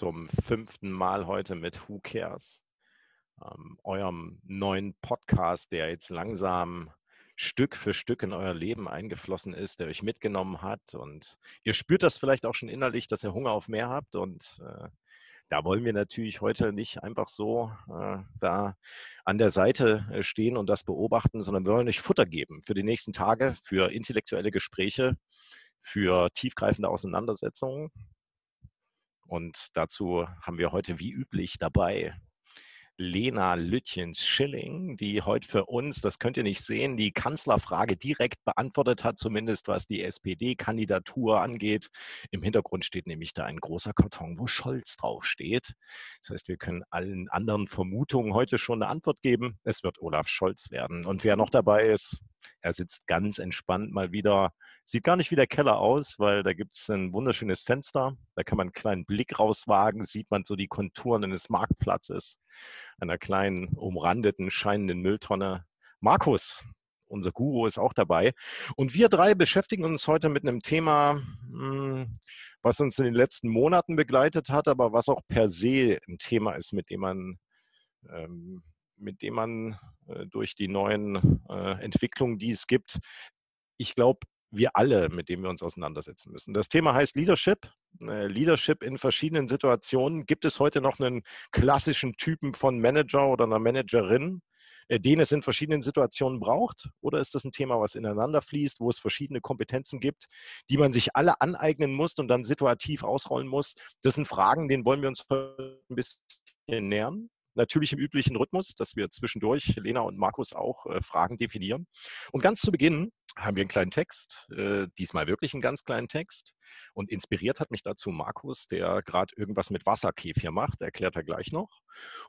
zum fünften Mal heute mit Who Cares, ähm, eurem neuen Podcast, der jetzt langsam Stück für Stück in euer Leben eingeflossen ist, der euch mitgenommen hat. Und ihr spürt das vielleicht auch schon innerlich, dass ihr Hunger auf mehr habt. Und äh, da wollen wir natürlich heute nicht einfach so äh, da an der Seite äh, stehen und das beobachten, sondern wir wollen euch Futter geben für die nächsten Tage, für intellektuelle Gespräche, für tiefgreifende Auseinandersetzungen. Und dazu haben wir heute wie üblich dabei Lena Lütjens-Schilling, die heute für uns, das könnt ihr nicht sehen, die Kanzlerfrage direkt beantwortet hat, zumindest was die SPD-Kandidatur angeht. Im Hintergrund steht nämlich da ein großer Karton, wo Scholz draufsteht. Das heißt, wir können allen anderen Vermutungen heute schon eine Antwort geben. Es wird Olaf Scholz werden. Und wer noch dabei ist, er sitzt ganz entspannt mal wieder. Sieht gar nicht wie der Keller aus, weil da gibt es ein wunderschönes Fenster. Da kann man einen kleinen Blick rauswagen, sieht man so die Konturen eines Marktplatzes einer kleinen, umrandeten, scheinenden Mülltonne. Markus, unser Guru, ist auch dabei. Und wir drei beschäftigen uns heute mit einem Thema, hm, was uns in den letzten Monaten begleitet hat, aber was auch per se ein Thema ist, mit dem man, ähm, mit dem man äh, durch die neuen äh, Entwicklungen, die es gibt, ich glaube, wir alle, mit dem wir uns auseinandersetzen müssen. Das Thema heißt Leadership. Äh, Leadership in verschiedenen Situationen. Gibt es heute noch einen klassischen Typen von Manager oder einer Managerin, äh, den es in verschiedenen Situationen braucht? Oder ist das ein Thema, was ineinander fließt, wo es verschiedene Kompetenzen gibt, die man sich alle aneignen muss und dann situativ ausrollen muss? Das sind Fragen, denen wollen wir uns ein bisschen nähern natürlich im üblichen Rhythmus, dass wir zwischendurch, Lena und Markus, auch äh, Fragen definieren. Und ganz zu Beginn haben wir einen kleinen Text, äh, diesmal wirklich einen ganz kleinen Text. Und inspiriert hat mich dazu Markus, der gerade irgendwas mit Wasserkäfir macht, erklärt er gleich noch.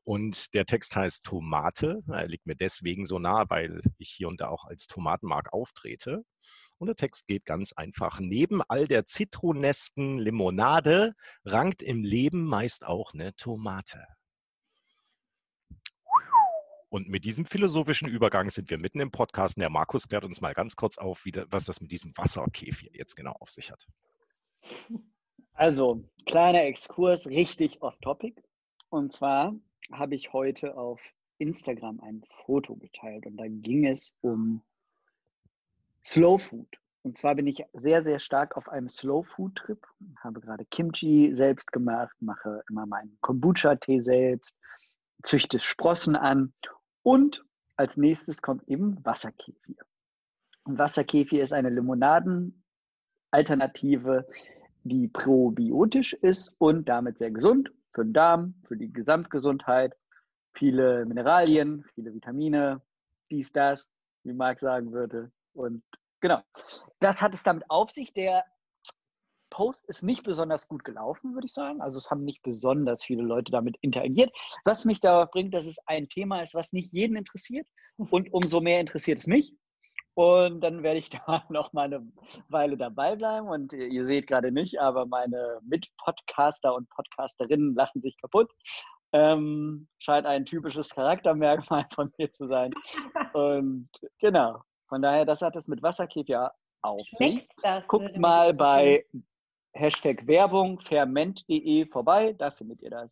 Und der Text heißt Tomate. Er liegt mir deswegen so nah, weil ich hier und da auch als Tomatenmark auftrete. Und der Text geht ganz einfach. Neben all der zitronesken Limonade rankt im Leben meist auch eine Tomate. Und mit diesem philosophischen Übergang sind wir mitten im Podcast. Der Markus klärt uns mal ganz kurz auf, wie, was das mit diesem Wasserkäfir jetzt genau auf sich hat. Also, kleiner Exkurs, richtig off-topic. Und zwar habe ich heute auf Instagram ein Foto geteilt und da ging es um Slow Food. Und zwar bin ich sehr, sehr stark auf einem Slow Food Trip. Habe gerade Kimchi selbst gemacht, mache immer meinen Kombucha-Tee selbst, züchte Sprossen an und als nächstes kommt eben Wasserkefir. Und Wasserkefir ist eine Limonadenalternative, die probiotisch ist und damit sehr gesund für den Darm, für die Gesamtgesundheit. Viele Mineralien, viele Vitamine, dies, das, wie Marc sagen würde. Und genau, das hat es damit auf sich. Der Post ist nicht besonders gut gelaufen, würde ich sagen. Also es haben nicht besonders viele Leute damit interagiert. Was mich darauf bringt, dass es ein Thema ist, was nicht jeden interessiert. Und umso mehr interessiert es mich. Und dann werde ich da noch mal eine Weile dabei bleiben. Und ihr seht gerade nicht, aber meine Mitpodcaster und Podcasterinnen lachen sich kaputt. Ähm, scheint ein typisches Charaktermerkmal von mir zu sein. Und genau, von daher, das hat es mit Wasserkäfer auf sich. Guckt mal bei Hashtag Werbung ferment.de vorbei, da findet ihr das.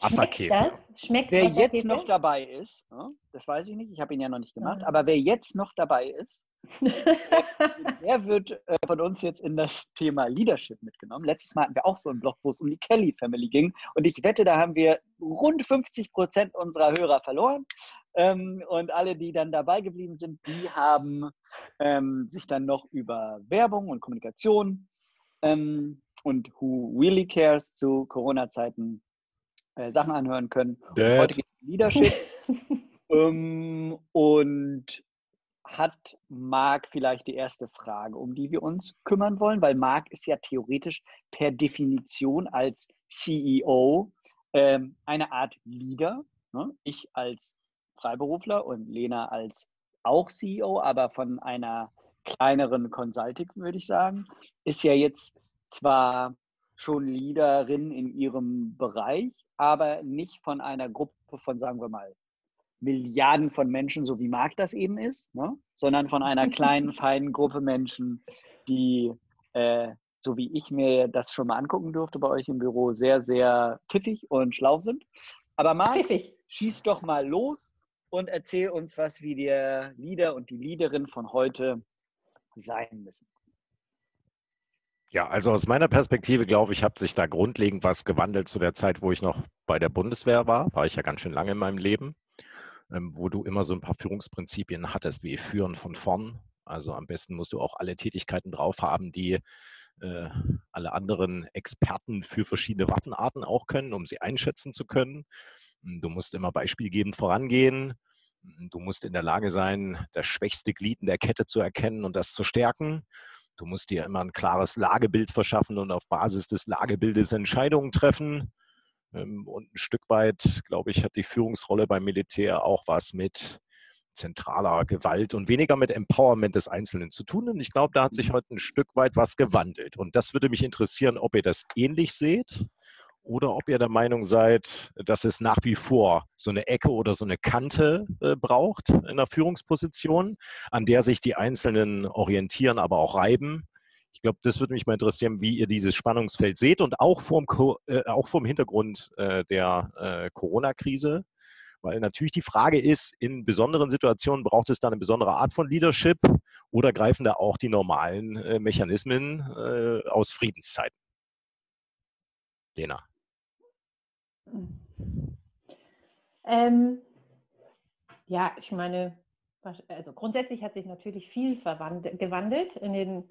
Wasserkäfer. Schmeckt wer jetzt noch dabei ist, ne, das weiß ich nicht, ich habe ihn ja noch nicht gemacht, aber wer jetzt noch dabei ist, der wird äh, von uns jetzt in das Thema Leadership mitgenommen. Letztes Mal hatten wir auch so einen Blog, wo es um die Kelly Family ging. Und ich wette, da haben wir rund 50 Prozent unserer Hörer verloren. Ähm, und alle, die dann dabei geblieben sind, die haben ähm, sich dann noch über Werbung und Kommunikation ähm, und Who Really Cares zu Corona-Zeiten äh, Sachen anhören können. Heute geht es um Leadership. ähm, und hat Marc vielleicht die erste Frage, um die wir uns kümmern wollen, weil Marc ist ja theoretisch per Definition als CEO ähm, eine Art Leader. Ne? Ich als Freiberufler und Lena als auch CEO, aber von einer kleineren Consulting, würde ich sagen, ist ja jetzt zwar schon Leaderin in ihrem Bereich, aber nicht von einer Gruppe von, sagen wir mal, Milliarden von Menschen, so wie Marc das eben ist, ne? sondern von einer kleinen, feinen Gruppe Menschen, die äh, so wie ich mir das schon mal angucken durfte bei euch im Büro, sehr, sehr pfiffig und schlau sind. Aber Marc, schieß doch mal los und erzähl uns was, wie der Leader und die Leaderin von heute sein müssen. Ja, also aus meiner Perspektive glaube ich, hat sich da grundlegend was gewandelt zu der Zeit, wo ich noch bei der Bundeswehr war. War ich ja ganz schön lange in meinem Leben, ähm, wo du immer so ein paar Führungsprinzipien hattest, wie Führen von vorn. Also am besten musst du auch alle Tätigkeiten drauf haben, die äh, alle anderen Experten für verschiedene Waffenarten auch können, um sie einschätzen zu können. Du musst immer beispielgebend vorangehen. Du musst in der Lage sein, das schwächste Glied in der Kette zu erkennen und das zu stärken. Du musst dir immer ein klares Lagebild verschaffen und auf Basis des Lagebildes Entscheidungen treffen. Ähm, und ein Stück weit, glaube ich, hat die Führungsrolle beim Militär auch was mit zentraler Gewalt und weniger mit Empowerment des Einzelnen zu tun. Und ich glaube, da hat sich heute ein Stück weit was gewandelt. Und das würde mich interessieren, ob ihr das ähnlich seht oder ob ihr der Meinung seid, dass es nach wie vor so eine Ecke oder so eine Kante äh, braucht in der Führungsposition, an der sich die Einzelnen orientieren, aber auch reiben. Ich glaube, das würde mich mal interessieren, wie ihr dieses Spannungsfeld seht und auch vom, äh, auch vom Hintergrund äh, der äh, Corona-Krise. Weil natürlich die Frage ist, in besonderen Situationen braucht es da eine besondere Art von Leadership oder greifen da auch die normalen äh, Mechanismen äh, aus Friedenszeiten? Lena. Ähm, ja, ich meine, also grundsätzlich hat sich natürlich viel gewandelt in den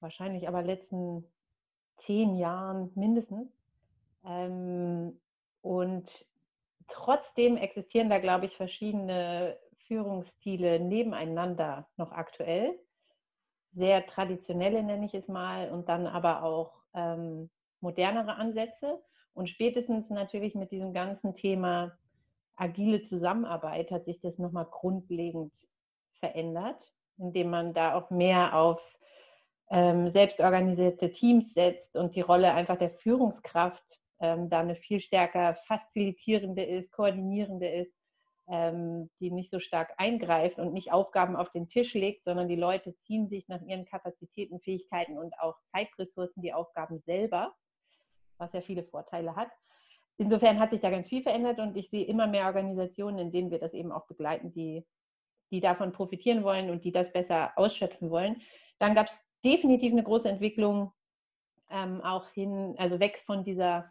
wahrscheinlich aber letzten zehn Jahren mindestens. Ähm, und trotzdem existieren da, glaube ich, verschiedene Führungsstile nebeneinander noch aktuell. Sehr traditionelle nenne ich es mal und dann aber auch ähm, modernere Ansätze. Und spätestens natürlich mit diesem ganzen Thema agile Zusammenarbeit hat sich das nochmal grundlegend verändert, indem man da auch mehr auf ähm, selbstorganisierte Teams setzt und die Rolle einfach der Führungskraft ähm, da eine viel stärker facilitierende ist, koordinierende ist, ähm, die nicht so stark eingreift und nicht Aufgaben auf den Tisch legt, sondern die Leute ziehen sich nach ihren Kapazitäten, Fähigkeiten und auch Zeitressourcen die Aufgaben selber was ja viele Vorteile hat. Insofern hat sich da ganz viel verändert und ich sehe immer mehr Organisationen, in denen wir das eben auch begleiten, die, die davon profitieren wollen und die das besser ausschöpfen wollen. Dann gab es definitiv eine große Entwicklung ähm, auch hin, also weg von dieser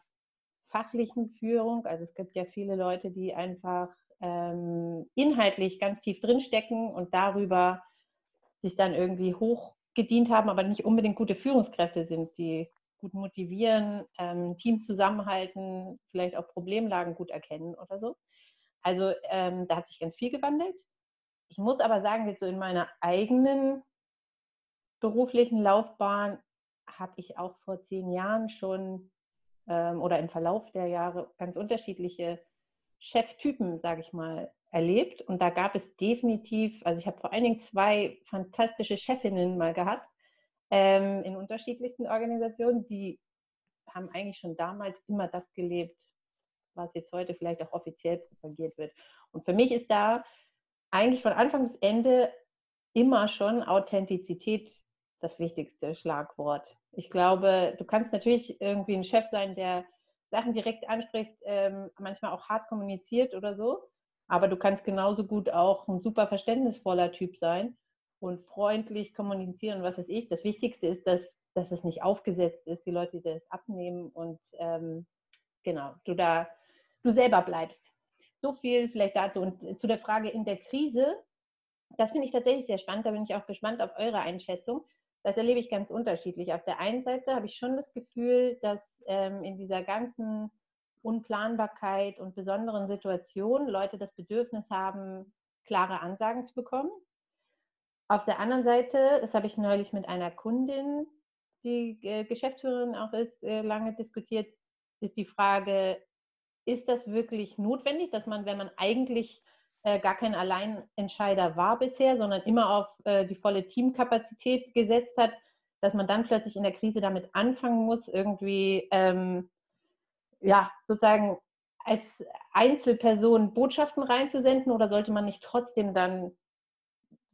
fachlichen Führung. Also es gibt ja viele Leute, die einfach ähm, inhaltlich ganz tief drinstecken und darüber sich dann irgendwie hochgedient haben, aber nicht unbedingt gute Führungskräfte sind, die gut motivieren, ähm, Team zusammenhalten, vielleicht auch Problemlagen gut erkennen oder so. Also ähm, da hat sich ganz viel gewandelt. Ich muss aber sagen, jetzt so in meiner eigenen beruflichen Laufbahn habe ich auch vor zehn Jahren schon ähm, oder im Verlauf der Jahre ganz unterschiedliche Cheftypen, sage ich mal, erlebt. Und da gab es definitiv, also ich habe vor allen Dingen zwei fantastische Chefinnen mal gehabt, ähm, in unterschiedlichsten Organisationen, die haben eigentlich schon damals immer das gelebt, was jetzt heute vielleicht auch offiziell propagiert wird. Und für mich ist da eigentlich von Anfang bis Ende immer schon Authentizität das wichtigste Schlagwort. Ich glaube, du kannst natürlich irgendwie ein Chef sein, der Sachen direkt anspricht, ähm, manchmal auch hart kommuniziert oder so, aber du kannst genauso gut auch ein super verständnisvoller Typ sein und freundlich kommunizieren, was weiß ich. Das Wichtigste ist, dass, dass es nicht aufgesetzt ist, die Leute, die das abnehmen und ähm, genau, du da, du selber bleibst. So viel vielleicht dazu. Und zu der Frage in der Krise, das finde ich tatsächlich sehr spannend. Da bin ich auch gespannt auf eure Einschätzung. Das erlebe ich ganz unterschiedlich. Auf der einen Seite habe ich schon das Gefühl, dass ähm, in dieser ganzen Unplanbarkeit und besonderen Situation Leute das Bedürfnis haben, klare Ansagen zu bekommen. Auf der anderen Seite, das habe ich neulich mit einer Kundin, die äh, Geschäftsführerin auch ist, äh, lange diskutiert, ist die Frage, ist das wirklich notwendig, dass man, wenn man eigentlich äh, gar kein Alleinentscheider war bisher, sondern immer auf äh, die volle Teamkapazität gesetzt hat, dass man dann plötzlich in der Krise damit anfangen muss, irgendwie ähm, ja sozusagen als Einzelperson Botschaften reinzusenden oder sollte man nicht trotzdem dann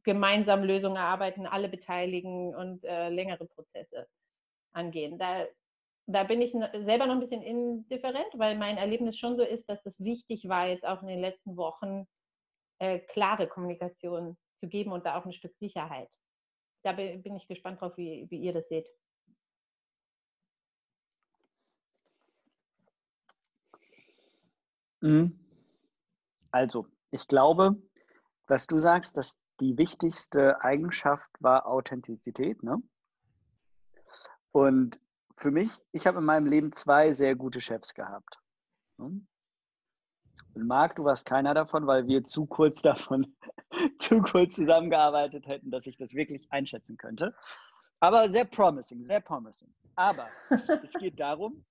gemeinsam Lösungen erarbeiten, alle beteiligen und äh, längere Prozesse. angehen. Da, da bin ich selber noch ein bisschen indifferent, weil mein Erlebnis schon so ist, dass es wichtig war, jetzt auch in den letzten Wochen äh, klare Kommunikation zu geben und da auch ein Stück Sicherheit. Da bin ich gespannt drauf, wie, wie ihr das seht. Mhm. Also, ich glaube, was du sagst, dass die wichtigste Eigenschaft war Authentizität. Ne? Und für mich, ich habe in meinem Leben zwei sehr gute Chefs gehabt. Ne? Und Marc, du warst keiner davon, weil wir zu kurz davon, zu kurz zusammengearbeitet hätten, dass ich das wirklich einschätzen könnte. Aber sehr promising, sehr promising. Aber es geht darum,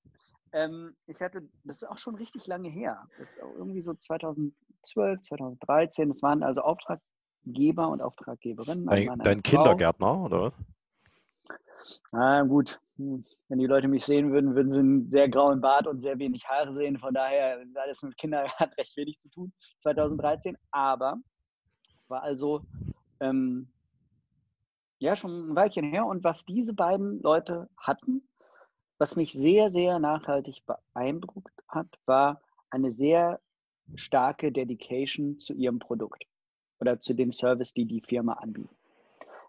ähm, ich hatte, das ist auch schon richtig lange her. Das ist irgendwie so 2012, 2013. Das waren also Auftraggeber und Auftraggeberinnen. Dein, dein Kindergärtner, oder? Na gut, hm, wenn die Leute mich sehen würden, würden sie einen sehr grauen Bart und sehr wenig Haare sehen. Von daher alles mit Kindern hat recht wenig zu tun, 2013. Aber es war also ähm, ja schon ein Weilchen her. Und was diese beiden Leute hatten, was mich sehr, sehr nachhaltig beeindruckt hat, war eine sehr starke Dedication zu ihrem Produkt oder zu dem Service, die die Firma anbietet.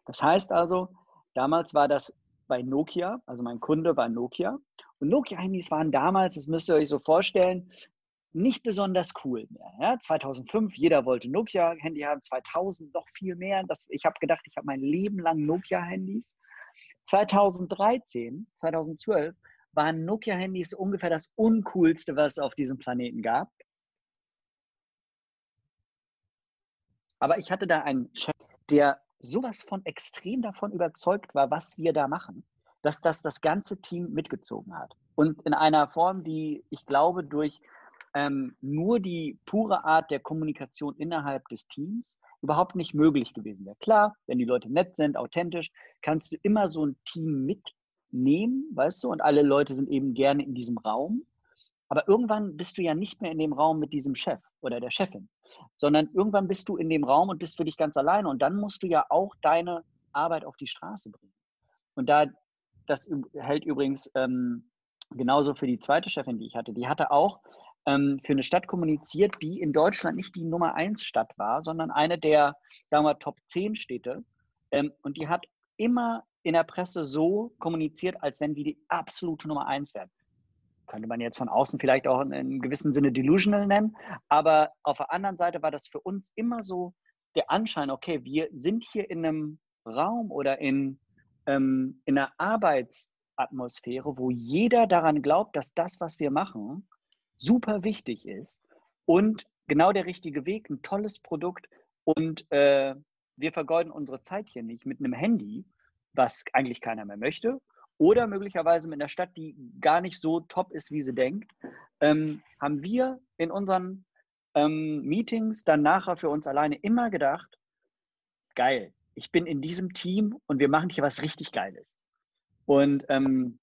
Das heißt also, damals war das bei Nokia, also mein Kunde war Nokia. Und Nokia-Handys waren damals, das müsst ihr euch so vorstellen, nicht besonders cool mehr. Ja? 2005, jeder wollte Nokia-Handy haben, 2000 noch viel mehr. Das, ich habe gedacht, ich habe mein Leben lang Nokia-Handys. 2013, 2012 waren Nokia-Handys ungefähr das uncoolste, was es auf diesem Planeten gab. Aber ich hatte da einen Chef, der sowas von extrem davon überzeugt war, was wir da machen, dass das das ganze Team mitgezogen hat. Und in einer Form, die ich glaube, durch ähm, nur die pure Art der Kommunikation innerhalb des Teams überhaupt nicht möglich gewesen wäre. Klar, wenn die Leute nett sind, authentisch, kannst du immer so ein Team mitnehmen, weißt du, und alle Leute sind eben gerne in diesem Raum. Aber irgendwann bist du ja nicht mehr in dem Raum mit diesem Chef oder der Chefin, sondern irgendwann bist du in dem Raum und bist für dich ganz alleine. Und dann musst du ja auch deine Arbeit auf die Straße bringen. Und da, das hält übrigens ähm, genauso für die zweite Chefin, die ich hatte. Die hatte auch ähm, für eine Stadt kommuniziert, die in Deutschland nicht die Nummer 1 Stadt war, sondern eine der, sagen wir, Top 10 Städte. Ähm, und die hat immer in der Presse so kommuniziert, als wenn wir die absolute Nummer 1 wären. Könnte man jetzt von außen vielleicht auch in einem gewissen Sinne delusional nennen. Aber auf der anderen Seite war das für uns immer so der Anschein, okay, wir sind hier in einem Raum oder in, ähm, in einer Arbeitsatmosphäre, wo jeder daran glaubt, dass das, was wir machen, super wichtig ist und genau der richtige Weg, ein tolles Produkt und äh, wir vergeuden unsere Zeit hier nicht mit einem Handy, was eigentlich keiner mehr möchte oder möglicherweise mit einer Stadt, die gar nicht so top ist, wie sie denkt, ähm, haben wir in unseren ähm, Meetings dann nachher für uns alleine immer gedacht, geil, ich bin in diesem Team und wir machen hier was richtig Geiles. Und ähm,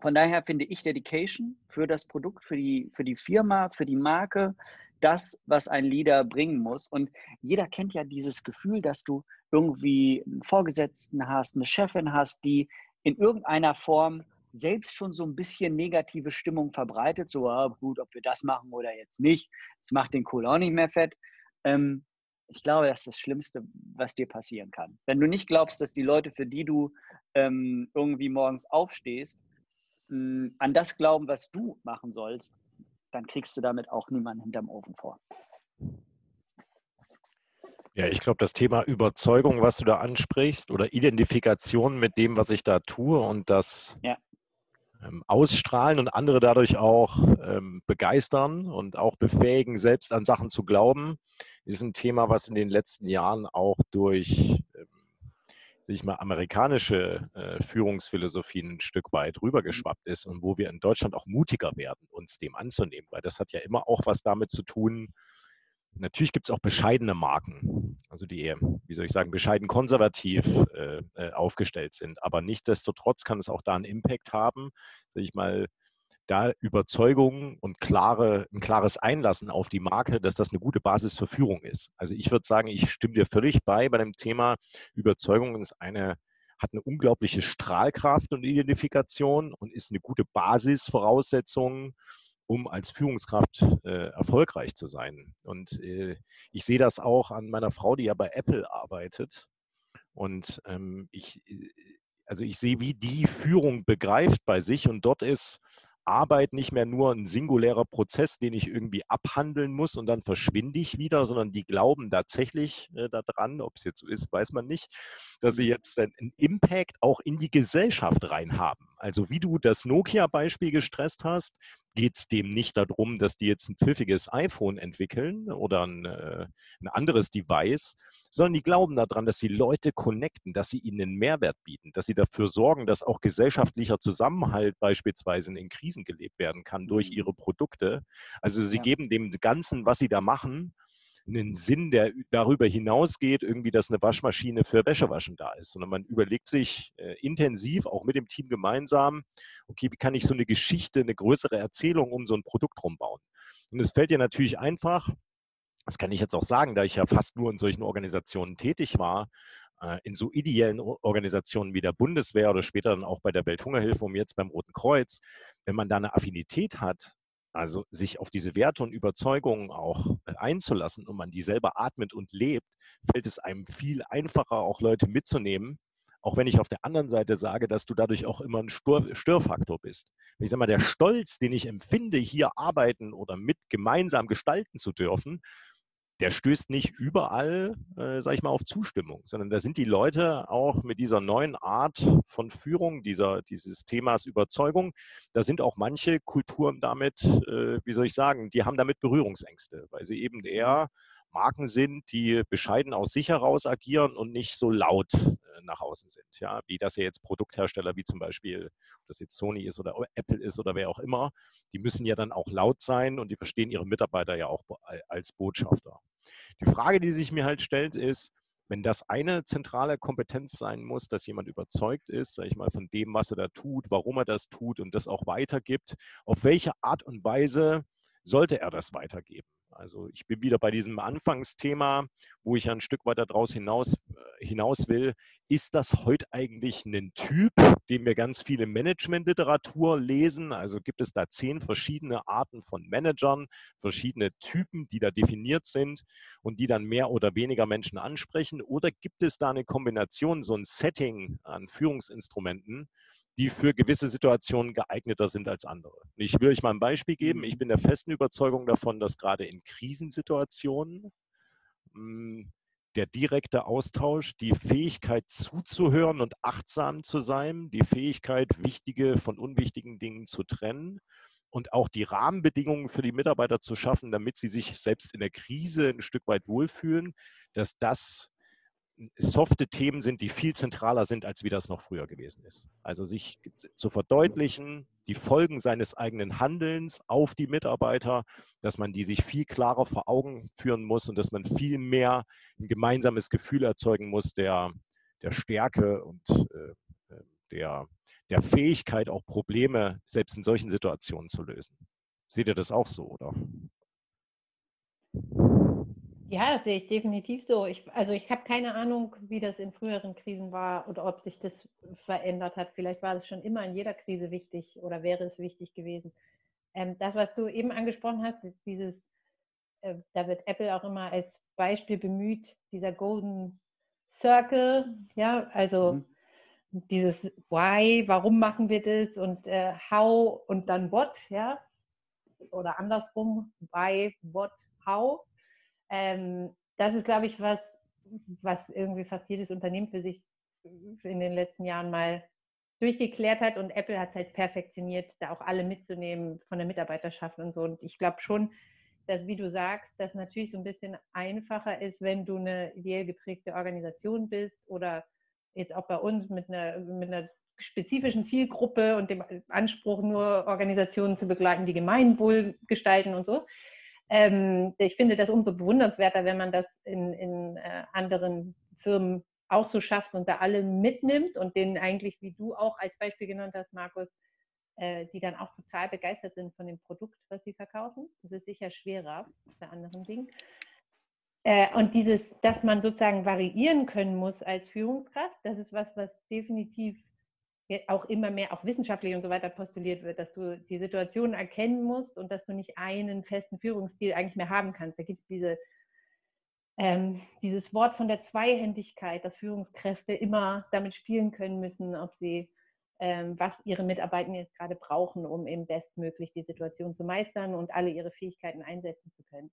von daher finde ich Dedication für das Produkt, für die, für die Firma, für die Marke, das, was ein Leader bringen muss. Und jeder kennt ja dieses Gefühl, dass du irgendwie einen Vorgesetzten hast, eine Chefin hast, die in irgendeiner Form selbst schon so ein bisschen negative Stimmung verbreitet. So, ah, gut, ob wir das machen oder jetzt nicht. Das macht den Kohl auch nicht mehr fett. Ähm, ich glaube, das ist das Schlimmste, was dir passieren kann. Wenn du nicht glaubst, dass die Leute, für die du ähm, irgendwie morgens aufstehst, an das glauben, was du machen sollst, dann kriegst du damit auch niemanden hinterm Ofen vor. Ja, ich glaube, das Thema Überzeugung, was du da ansprichst, oder Identifikation mit dem, was ich da tue und das ja. ähm, ausstrahlen und andere dadurch auch ähm, begeistern und auch befähigen, selbst an Sachen zu glauben, ist ein Thema, was in den letzten Jahren auch durch ähm, ich mal, amerikanische äh, Führungsphilosophien ein Stück weit mhm. rübergeschwappt ist und wo wir in Deutschland auch mutiger werden, uns dem anzunehmen, weil das hat ja immer auch was damit zu tun. Natürlich gibt es auch bescheidene Marken, also die eher, wie soll ich sagen, bescheiden konservativ äh, äh, aufgestellt sind. Aber nichtsdestotrotz kann es auch da einen Impact haben, sag ich mal, da Überzeugung und klare, ein klares Einlassen auf die Marke, dass das eine gute Basis für Führung ist. Also ich würde sagen, ich stimme dir völlig bei bei dem Thema Überzeugung ist eine hat eine unglaubliche Strahlkraft und Identifikation und ist eine gute Basisvoraussetzung, um als Führungskraft äh, erfolgreich zu sein. Und äh, ich sehe das auch an meiner Frau, die ja bei Apple arbeitet. Und ähm, ich, äh, also ich sehe, wie die Führung begreift bei sich und dort ist Arbeit nicht mehr nur ein singulärer Prozess, den ich irgendwie abhandeln muss und dann verschwinde ich wieder, sondern die glauben tatsächlich äh, daran, ob es jetzt so ist, weiß man nicht, dass sie jetzt einen Impact auch in die Gesellschaft reinhaben. Also wie du das Nokia-Beispiel gestresst hast, geht es dem nicht darum, dass die jetzt ein pfiffiges iPhone entwickeln oder ein, äh, ein, anderes Device, sondern die glauben daran, dass sie Leute connecten, dass sie ihnen einen Mehrwert bieten, dass sie dafür sorgen, dass auch gesellschaftlicher Zusammenhalt beispielsweise in Krisen gelebt werden kann durch mhm. ihre Produkte. Also sie ja. geben dem Ganzen, was sie da machen, einen Sinn, der darüber hinausgeht, irgendwie, dass eine Waschmaschine für Wäschewaschen da ist, sondern man überlegt sich äh, intensiv, auch mit dem Team gemeinsam, okay, wie kann ich so eine Geschichte, eine größere Erzählung um so ein Produkt rumbauen? Und es fällt dir natürlich einfach, das kann ich jetzt auch sagen, da ich ja fast nur in solchen Organisationen tätig war, äh, in so ideellen Organisationen wie der Bundeswehr oder später dann auch bei der Welthungerhilfe und jetzt beim Roten Kreuz, wenn man da eine Affinität hat also sich auf diese Werte und Überzeugungen auch äh, einzulassen und man die selber atmet und lebt, fällt es einem viel einfacher, auch Leute mitzunehmen. Auch wenn ich auf der anderen Seite sage, dass du dadurch auch immer ein Störfaktor bist. Ich sage mal, der Stolz, den ich empfinde, hier arbeiten oder mit gemeinsam gestalten zu dürfen, der stößt nicht überall, äh, sage ich mal, auf Zustimmung, sondern da sind die Leute auch mit dieser neuen Art von Führung, dieser, dieses Themas Überzeugung, da sind auch manche Kulturen damit, äh, wie soll ich sagen, die haben damit Berührungsängste, weil sie eben eher Marken sind, die bescheiden aus sich heraus agieren und nicht so laut äh, nach außen sind. Ja, wie das ja jetzt Produkthersteller wie zum Beispiel, ob das jetzt Sony ist oder Apple ist oder wer auch immer, die müssen ja dann auch laut sein und die verstehen ihre Mitarbeiter ja auch als Botschafter. Die Frage, die sich mir halt stellt, ist, wenn das eine zentrale Kompetenz sein muss, dass jemand überzeugt ist, sage ich mal, von dem, was er da tut, warum er das tut und das auch weitergibt, auf welche Art und Weise sollte er das weitergeben? Also ich bin wieder bei diesem Anfangsthema, wo ich ein Stück weiter daraus hinaus, äh, hinaus will. Ist das heute eigentlich ein Typ, den wir ganz viele Managementliteratur lesen? Also gibt es da zehn verschiedene Arten von Managern, verschiedene Typen, die da definiert sind und die dann mehr oder weniger Menschen ansprechen? Oder gibt es da eine Kombination, so ein Setting an Führungsinstrumenten, die für gewisse Situationen geeigneter sind als andere. Ich will euch mal ein Beispiel geben. Ich mhm. bin der festen Überzeugung davon, dass gerade in Krisensituationen hm, der direkte Austausch, die Fähigkeit zuzuhören und achtsam zu sein, die Fähigkeit, wichtige von unwichtigen Dingen zu trennen und auch die Rahmenbedingungen für die Mitarbeiter zu schaffen, damit sie sich selbst in der Krise ein Stück weit wohlfühlen, dass das softe Themen sind, die viel zentraler sind, als wie das noch früher gewesen ist. Also sich zu verdeutlichen, die Folgen seines eigenen Handelns auf die Mitarbeiter, dass man die sich viel klarer vor Augen führen muss und dass man viel mehr ein gemeinsames Gefühl erzeugen muss der, der Stärke und äh, äh der, der Fähigkeit, auch Probleme selbst in solchen Situationen zu lösen. Seht ihr das auch so, oder? Ja, das sehe ich definitiv so. Ich, also ich habe keine Ahnung, wie das in früheren Krisen war oder ob sich das verändert hat. Vielleicht war es schon immer in jeder Krise wichtig oder wäre es wichtig gewesen. Ähm, das, was du eben angesprochen hast, dieses, äh, da wird Apple auch immer als Beispiel bemüht, dieser Golden Circle, ja, also mhm. dieses Why, warum machen wir das und äh, How und dann What, ja, oder andersrum, Why, What, How ähm, das ist, glaube ich, was, was irgendwie fast jedes Unternehmen für sich in den letzten Jahren mal durchgeklärt hat und Apple hat es halt perfektioniert, da auch alle mitzunehmen von der Mitarbeiterschaft und so. Und ich glaube schon, dass, wie du sagst, das natürlich so ein bisschen einfacher ist, wenn du eine ideell geprägte Organisation bist oder jetzt auch bei uns mit einer, mit einer spezifischen Zielgruppe und dem Anspruch, nur Organisationen zu begleiten, die Gemeinwohl gestalten und so. Ähm, ich finde das umso bewundernswerter, wenn man das in, in äh, anderen Firmen auch so schafft und da alle mitnimmt und denen eigentlich, wie du auch als Beispiel genannt hast, Markus, äh, die dann auch total begeistert sind von dem Produkt, was sie verkaufen. Das ist sicher schwerer bei anderen Dingen. Äh, und dieses, dass man sozusagen variieren können muss als Führungskraft, das ist was, was definitiv auch immer mehr, auch wissenschaftlich und so weiter postuliert wird, dass du die Situation erkennen musst und dass du nicht einen festen Führungsstil eigentlich mehr haben kannst. Da gibt es diese, ähm, dieses Wort von der Zweihändigkeit, dass Führungskräfte immer damit spielen können müssen, ob sie ähm, was ihre Mitarbeiter jetzt gerade brauchen, um eben bestmöglich die Situation zu meistern und alle ihre Fähigkeiten einsetzen zu können.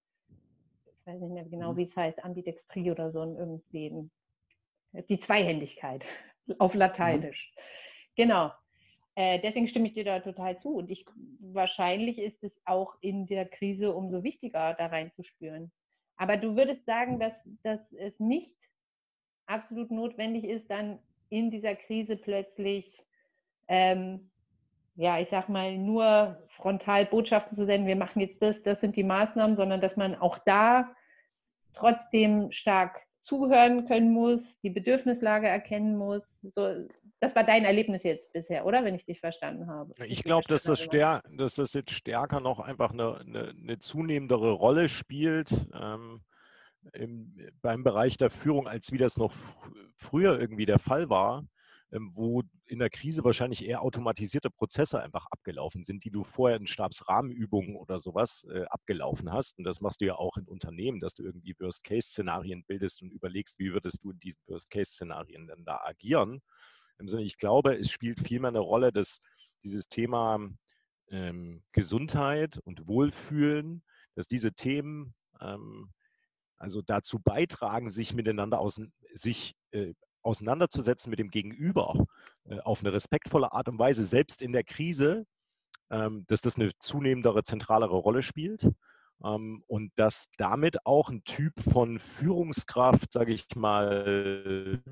Ich weiß nicht mehr genau, mhm. wie es heißt, Ambidextrie oder so irgendwie. Die Zweihändigkeit auf Lateinisch. Mhm. Genau. Äh, deswegen stimme ich dir da total zu. Und ich, wahrscheinlich ist es auch in der Krise umso wichtiger, da reinzuspüren. Aber du würdest sagen, dass, dass es nicht absolut notwendig ist, dann in dieser Krise plötzlich, ähm, ja, ich sag mal, nur frontal Botschaften zu senden, wir machen jetzt das, das sind die Maßnahmen, sondern dass man auch da trotzdem stark zuhören können muss, die Bedürfnislage erkennen muss. So, das war dein Erlebnis jetzt bisher, oder? Wenn ich dich verstanden habe. Ich glaube, dass, das dass das jetzt stärker noch einfach eine, eine, eine zunehmendere Rolle spielt ähm, im, beim Bereich der Führung, als wie das noch früher irgendwie der Fall war. Ähm, wo in der Krise wahrscheinlich eher automatisierte Prozesse einfach abgelaufen sind, die du vorher in Stabsrahmenübungen oder sowas äh, abgelaufen hast. Und das machst du ja auch in Unternehmen, dass du irgendwie Worst-Case-Szenarien bildest und überlegst, wie würdest du in diesen Worst-Case-Szenarien denn da agieren. Im Sinne, ich glaube, es spielt vielmehr eine Rolle, dass dieses Thema ähm, Gesundheit und Wohlfühlen, dass diese Themen ähm, also dazu beitragen, sich miteinander aus, sich äh, auseinanderzusetzen mit dem Gegenüber äh, auf eine respektvolle Art und Weise, selbst in der Krise, ähm, dass das eine zunehmendere, zentralere Rolle spielt. Ähm, und dass damit auch ein Typ von Führungskraft, sage ich mal,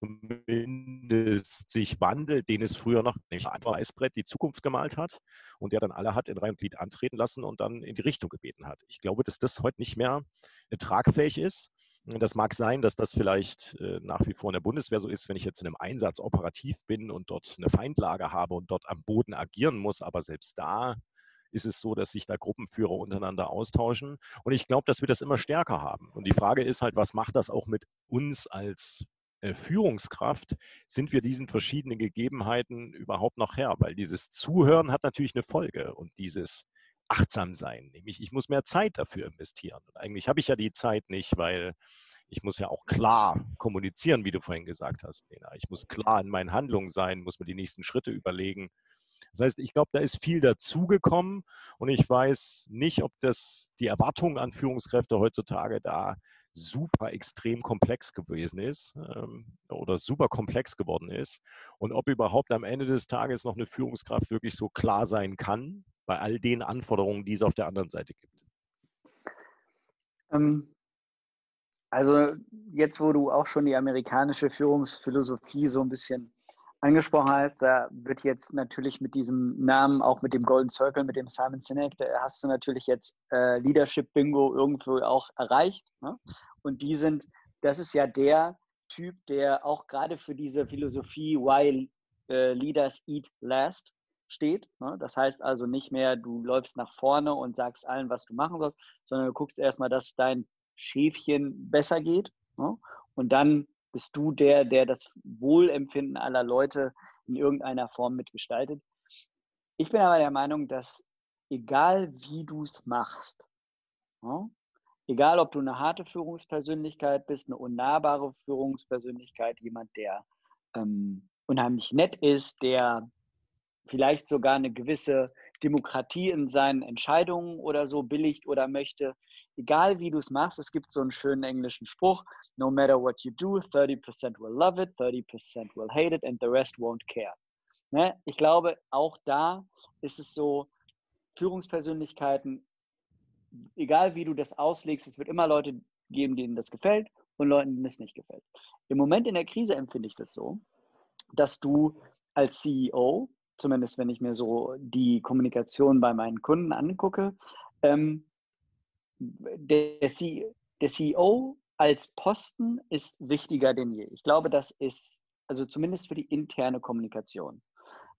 zumindest sich wandelt, den es früher noch nicht einfach Eisbrett die Zukunft gemalt hat und der dann alle hat in Reihe und Glied antreten lassen und dann in die Richtung gebeten hat. Ich glaube, dass das heute nicht mehr äh, tragfähig ist das mag sein, dass das vielleicht äh, nach wie vor in der Bundeswehr so ist, wenn ich jetzt in einem Einsatz operativ bin und dort eine Feindlage habe und dort am Boden agieren muss. Aber selbst da ist es so, dass sich da Gruppenführer untereinander austauschen. Und ich glaube, dass wir das immer stärker haben. Und die Frage ist halt, was macht das auch mit uns als äh, Führungskraft? Sind wir diesen verschiedenen Gegebenheiten überhaupt noch Herr? Weil dieses Zuhören hat natürlich eine Folge und dieses achtsam sein. Nämlich, ich muss mehr Zeit dafür investieren. Und eigentlich habe ich ja die Zeit nicht, weil ich muss ja auch klar kommunizieren, wie du vorhin gesagt hast, Lena. Ich muss klar in meinen Handlungen sein, muss mir die nächsten Schritte überlegen. Das heißt, ich glaube, da ist viel dazugekommen und ich weiß nicht, ob das die Erwartung an Führungskräfte heutzutage da super extrem komplex gewesen ist ähm, oder super komplex geworden ist und ob überhaupt am Ende des Tages noch eine Führungskraft wirklich so klar sein kann bei all den Anforderungen, die es auf der anderen Seite gibt. Ähm, also jetzt, wo du auch schon die amerikanische Führungsphilosophie so ein bisschen angesprochen hast, da wird jetzt natürlich mit diesem Namen, auch mit dem Golden Circle, mit dem Simon Sinek, da hast du natürlich jetzt äh, Leadership Bingo irgendwo auch erreicht. Ne? Und die sind, das ist ja der Typ, der auch gerade für diese Philosophie Why äh, Leaders Eat Last steht. Ne? Das heißt also nicht mehr, du läufst nach vorne und sagst allen, was du machen sollst, sondern du guckst erstmal, dass dein Schäfchen besser geht. Ne? Und dann bist du der, der das Wohlempfinden aller Leute in irgendeiner Form mitgestaltet. Ich bin aber der Meinung, dass egal wie du es machst, ne, egal ob du eine harte Führungspersönlichkeit bist, eine unnahbare Führungspersönlichkeit, jemand, der ähm, unheimlich nett ist, der vielleicht sogar eine gewisse Demokratie in seinen Entscheidungen oder so billigt oder möchte, egal wie du es machst, es gibt so einen schönen englischen Spruch, no matter what you do, 30% will love it, 30% will hate it and the rest won't care. Ne? Ich glaube, auch da ist es so, Führungspersönlichkeiten, egal wie du das auslegst, es wird immer Leute geben, denen das gefällt und Leuten, denen es nicht gefällt. Im Moment in der Krise empfinde ich das so, dass du als CEO, zumindest wenn ich mir so die Kommunikation bei meinen Kunden angucke, ähm, der, C, der CEO als Posten ist wichtiger denn je. Ich glaube, das ist, also zumindest für die interne Kommunikation.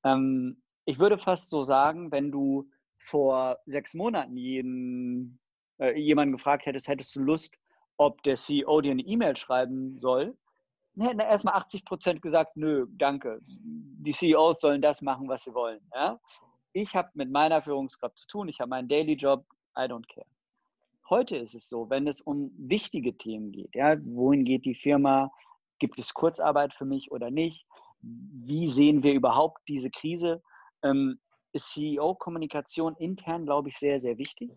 Ähm, ich würde fast so sagen, wenn du vor sechs Monaten jeden äh, jemanden gefragt hättest, hättest du Lust, ob der CEO dir eine E-Mail schreiben soll, hätten erstmal 80 Prozent gesagt, nö, danke. Die CEOs sollen das machen, was sie wollen. Ja? Ich habe mit meiner Führungskraft zu tun, ich habe meinen Daily Job, I don't care. Heute ist es so, wenn es um wichtige Themen geht, ja, wohin geht die Firma, gibt es Kurzarbeit für mich oder nicht, wie sehen wir überhaupt diese Krise, ähm, ist CEO-Kommunikation intern, glaube ich, sehr, sehr wichtig.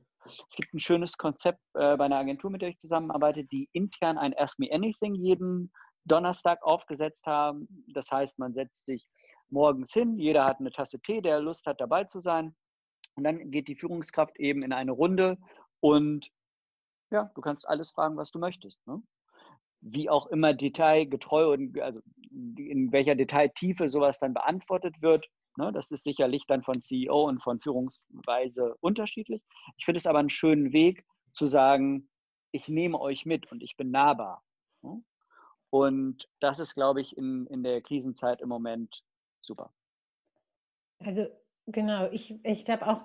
Es gibt ein schönes Konzept äh, bei einer Agentur, mit der ich zusammenarbeite, die intern ein Ask Me Anything jeden Donnerstag aufgesetzt haben. Das heißt, man setzt sich morgens hin, jeder hat eine Tasse Tee, der Lust hat, dabei zu sein. Und dann geht die Führungskraft eben in eine Runde und ja, du kannst alles fragen, was du möchtest. Ne? Wie auch immer detailgetreu und also in welcher Detailtiefe sowas dann beantwortet wird, Ne, das ist sicherlich dann von CEO und von Führungsweise unterschiedlich. Ich finde es aber einen schönen Weg zu sagen, ich nehme euch mit und ich bin nahbar. Ne? Und das ist, glaube ich, in, in der Krisenzeit im Moment super. Also genau, ich, ich glaube auch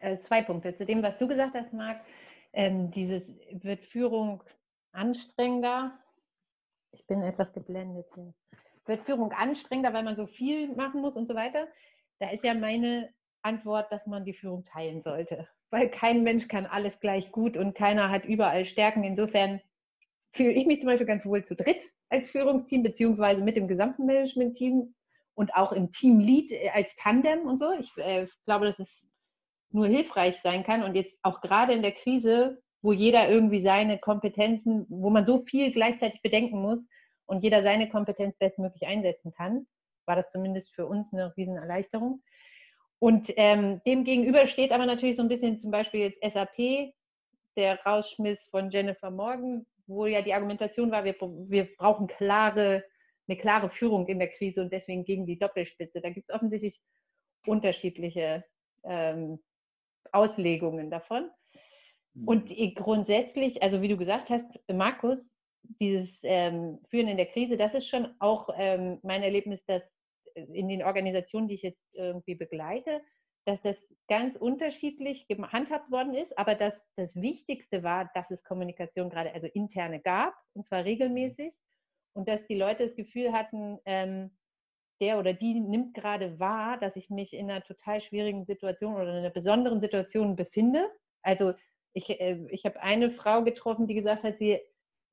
äh, zwei Punkte. Zu dem, was du gesagt hast, Marc, ähm, dieses wird Führung anstrengender. Ich bin etwas geblendet hier wird Führung anstrengender, weil man so viel machen muss und so weiter. Da ist ja meine Antwort, dass man die Führung teilen sollte. Weil kein Mensch kann alles gleich gut und keiner hat überall Stärken. Insofern fühle ich mich zum Beispiel ganz wohl zu dritt als Führungsteam, beziehungsweise mit dem gesamten Management-Team und auch im Teamlead äh, als Tandem und so. Ich äh, glaube, dass es nur hilfreich sein kann. Und jetzt auch gerade in der Krise, wo jeder irgendwie seine Kompetenzen, wo man so viel gleichzeitig bedenken muss, und jeder seine Kompetenz bestmöglich einsetzen kann, war das zumindest für uns eine Riesenerleichterung. Und ähm, dem gegenüber steht aber natürlich so ein bisschen zum Beispiel jetzt SAP, der Rausschmiss von Jennifer Morgan, wo ja die Argumentation war, wir, wir brauchen klare, eine klare Führung in der Krise und deswegen gegen die Doppelspitze. Da gibt es offensichtlich unterschiedliche ähm, Auslegungen davon. Und mhm. grundsätzlich, also wie du gesagt hast, Markus, dieses ähm, Führen in der Krise, das ist schon auch ähm, mein Erlebnis, dass äh, in den Organisationen, die ich jetzt irgendwie begleite, dass das ganz unterschiedlich gehandhabt worden ist, aber dass das Wichtigste war, dass es Kommunikation gerade, also interne gab, und zwar regelmäßig, und dass die Leute das Gefühl hatten, ähm, der oder die nimmt gerade wahr, dass ich mich in einer total schwierigen Situation oder in einer besonderen Situation befinde. Also ich, äh, ich habe eine Frau getroffen, die gesagt hat, sie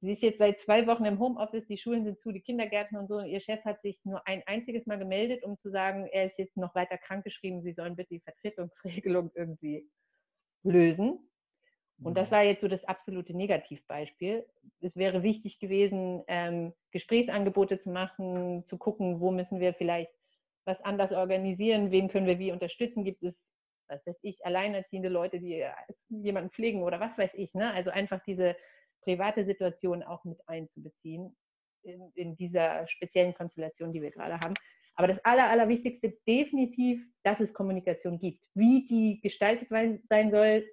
Sie ist jetzt seit zwei Wochen im Homeoffice, die Schulen sind zu, die Kindergärten und so. Und ihr Chef hat sich nur ein einziges Mal gemeldet, um zu sagen, er ist jetzt noch weiter krankgeschrieben, Sie sollen bitte die Vertretungsregelung irgendwie lösen. Und das mhm. war jetzt so das absolute Negativbeispiel. Es wäre wichtig gewesen, ähm, Gesprächsangebote zu machen, zu gucken, wo müssen wir vielleicht was anders organisieren, wen können wir wie unterstützen. Gibt es, was weiß ich, alleinerziehende Leute, die jemanden pflegen oder was weiß ich. Ne? Also einfach diese private Situation auch mit einzubeziehen in, in dieser speziellen Konstellation, die wir gerade haben. Aber das Aller, Allerwichtigste definitiv, dass es Kommunikation gibt. Wie die gestaltet sein soll,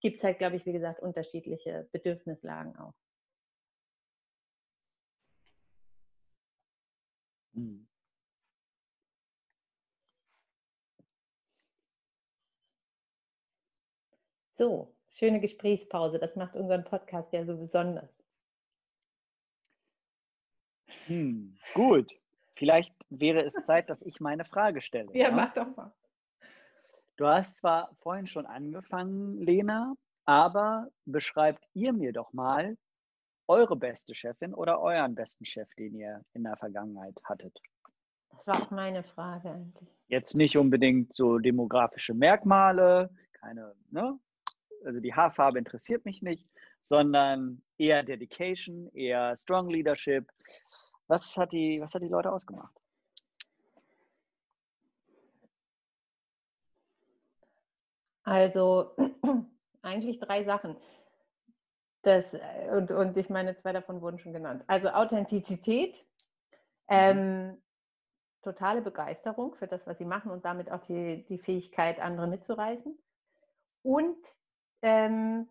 gibt es halt, glaube ich, wie gesagt, unterschiedliche Bedürfnislagen auch. Hm. So, schöne Gesprächspause. Das macht unseren Podcast ja so besonders. Hm, gut. Vielleicht wäre es Zeit, dass ich meine Frage stelle. Ja, ja, mach doch mal. Du hast zwar vorhin schon angefangen, Lena, aber beschreibt ihr mir doch mal eure beste Chefin oder euren besten Chef, den ihr in der Vergangenheit hattet. Das war auch meine Frage eigentlich. Jetzt nicht unbedingt so demografische Merkmale, keine, ne? Also die Haarfarbe interessiert mich nicht, sondern eher Dedication, eher Strong Leadership. Was hat die, was hat die Leute ausgemacht? Also eigentlich drei Sachen. Das, und, und ich meine, zwei davon wurden schon genannt. Also Authentizität, ähm, totale Begeisterung für das, was sie machen und damit auch die, die Fähigkeit, andere mitzureißen. Und ähm,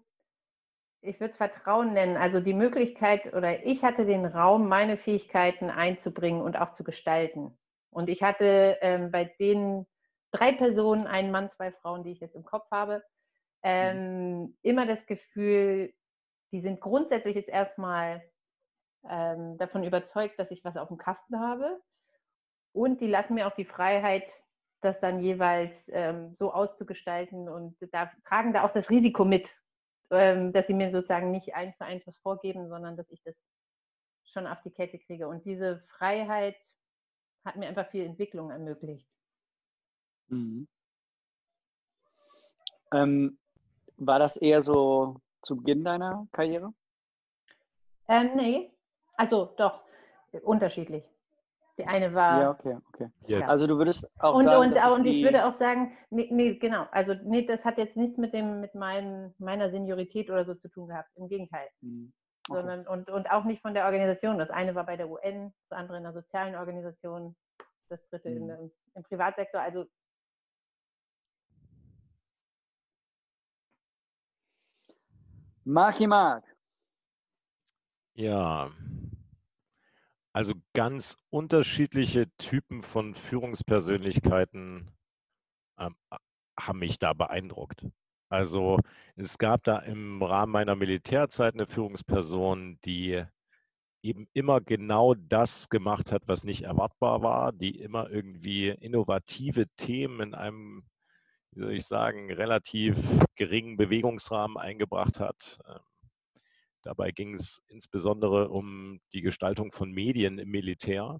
ich würde es Vertrauen nennen, also die Möglichkeit oder ich hatte den Raum, meine Fähigkeiten einzubringen und auch zu gestalten. Und ich hatte ähm, bei den drei Personen, einen Mann, zwei Frauen, die ich jetzt im Kopf habe, ähm, immer das Gefühl, die sind grundsätzlich jetzt erstmal ähm, davon überzeugt, dass ich was auf dem Kasten habe. Und die lassen mir auch die Freiheit, das dann jeweils ähm, so auszugestalten und da, tragen da auch das Risiko mit, ähm, dass sie mir sozusagen nicht eins zu eins was vorgeben, sondern dass ich das schon auf die Kette kriege. Und diese Freiheit hat mir einfach viel Entwicklung ermöglicht. Mhm. Ähm, war das eher so zu Beginn deiner Karriere? Ähm, nee, also doch, unterschiedlich. Die eine war. Ja, okay, okay. Jetzt. Also du würdest auch und, sagen. Und, und ich würde auch sagen, nee, nee, genau, also nee, das hat jetzt nichts mit dem, mit meinem, meiner Seniorität oder so zu tun gehabt. Im Gegenteil. Mhm. Okay. Sondern, und, und auch nicht von der Organisation. Das eine war bei der UN, das andere in einer sozialen Organisation, das dritte mhm. in, im Privatsektor. Also Marchi Mark. Ja, also ganz unterschiedliche Typen von Führungspersönlichkeiten ähm, haben mich da beeindruckt. Also es gab da im Rahmen meiner Militärzeit eine Führungsperson, die eben immer genau das gemacht hat, was nicht erwartbar war, die immer irgendwie innovative Themen in einem, wie soll ich sagen, relativ geringen Bewegungsrahmen eingebracht hat. Dabei ging es insbesondere um die Gestaltung von Medien im Militär.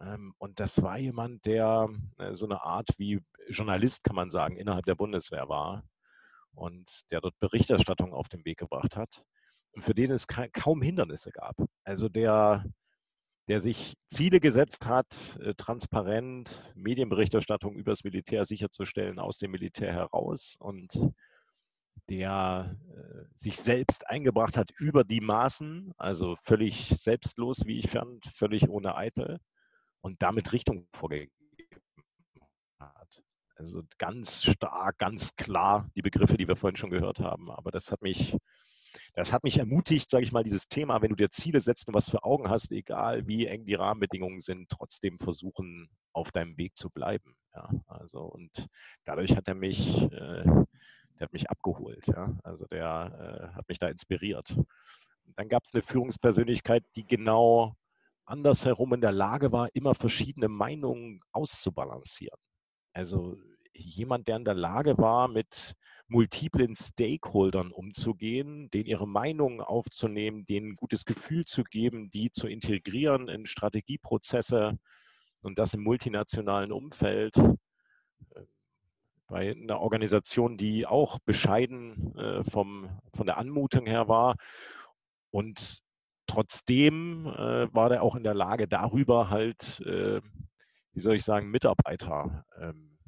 Ähm, und das war jemand, der äh, so eine Art wie Journalist, kann man sagen, innerhalb der Bundeswehr war und der dort Berichterstattung auf den Weg gebracht hat und für den es kaum Hindernisse gab. Also der, der sich Ziele gesetzt hat, äh, transparent Medienberichterstattung über das Militär sicherzustellen aus dem Militär heraus und der äh, sich selbst eingebracht hat über die Maßen, also völlig selbstlos, wie ich fand, völlig ohne Eitel und damit Richtung vorgegeben hat. Also ganz stark, ganz klar die Begriffe, die wir vorhin schon gehört haben. Aber das hat mich, das hat mich ermutigt, sage ich mal, dieses Thema, wenn du dir Ziele setzt und was für Augen hast, egal wie eng die Rahmenbedingungen sind, trotzdem versuchen, auf deinem Weg zu bleiben. Ja, also und dadurch hat er mich äh, der hat mich abgeholt. Ja? Also der äh, hat mich da inspiriert. dann gab es eine Führungspersönlichkeit, die genau andersherum in der Lage war, immer verschiedene Meinungen auszubalancieren. Also jemand, der in der Lage war, mit multiplen Stakeholdern umzugehen, denen ihre Meinungen aufzunehmen, denen ein gutes Gefühl zu geben, die zu integrieren in Strategieprozesse und das im multinationalen Umfeld bei einer Organisation, die auch bescheiden äh, vom, von der Anmutung her war. Und trotzdem äh, war der auch in der Lage, darüber halt, äh, wie soll ich sagen, Mitarbeiter, ähm,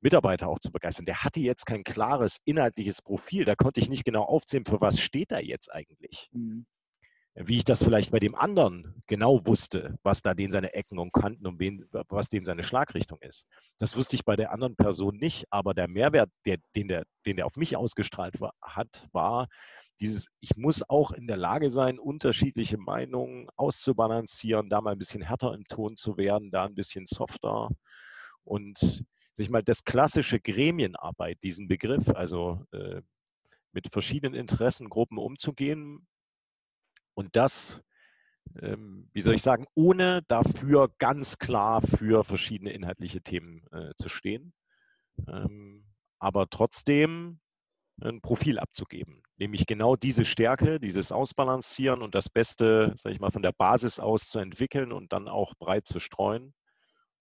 Mitarbeiter auch zu begeistern. Der hatte jetzt kein klares inhaltliches Profil. Da konnte ich nicht genau aufzählen, für was steht er jetzt eigentlich. Mhm wie ich das vielleicht bei dem anderen genau wusste, was da den seine Ecken und Kanten und wen, was den seine Schlagrichtung ist. Das wusste ich bei der anderen Person nicht, aber der Mehrwert, der, den, der, den der auf mich ausgestrahlt war, hat, war dieses, ich muss auch in der Lage sein, unterschiedliche Meinungen auszubalancieren, da mal ein bisschen härter im Ton zu werden, da ein bisschen softer und sich mal das klassische Gremienarbeit, diesen Begriff, also äh, mit verschiedenen Interessengruppen umzugehen, und das, ähm, wie soll ich sagen, ohne dafür ganz klar für verschiedene inhaltliche Themen äh, zu stehen, ähm, aber trotzdem ein Profil abzugeben, nämlich genau diese Stärke, dieses Ausbalancieren und das Beste, sage ich mal, von der Basis aus zu entwickeln und dann auch breit zu streuen.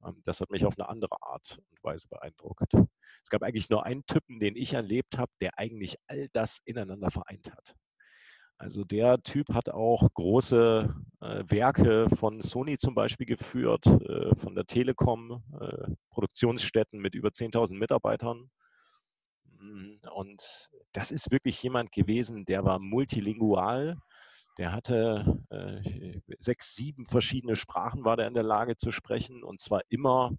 Ähm, das hat mich auf eine andere Art und Weise beeindruckt. Es gab eigentlich nur einen Typen, den ich erlebt habe, der eigentlich all das ineinander vereint hat. Also der Typ hat auch große äh, Werke von Sony zum Beispiel geführt, äh, von der Telekom, äh, Produktionsstätten mit über 10.000 Mitarbeitern. Mm, und das ist wirklich jemand gewesen, der war multilingual. Der hatte äh, sechs, sieben verschiedene Sprachen, war der in der Lage zu sprechen und zwar immer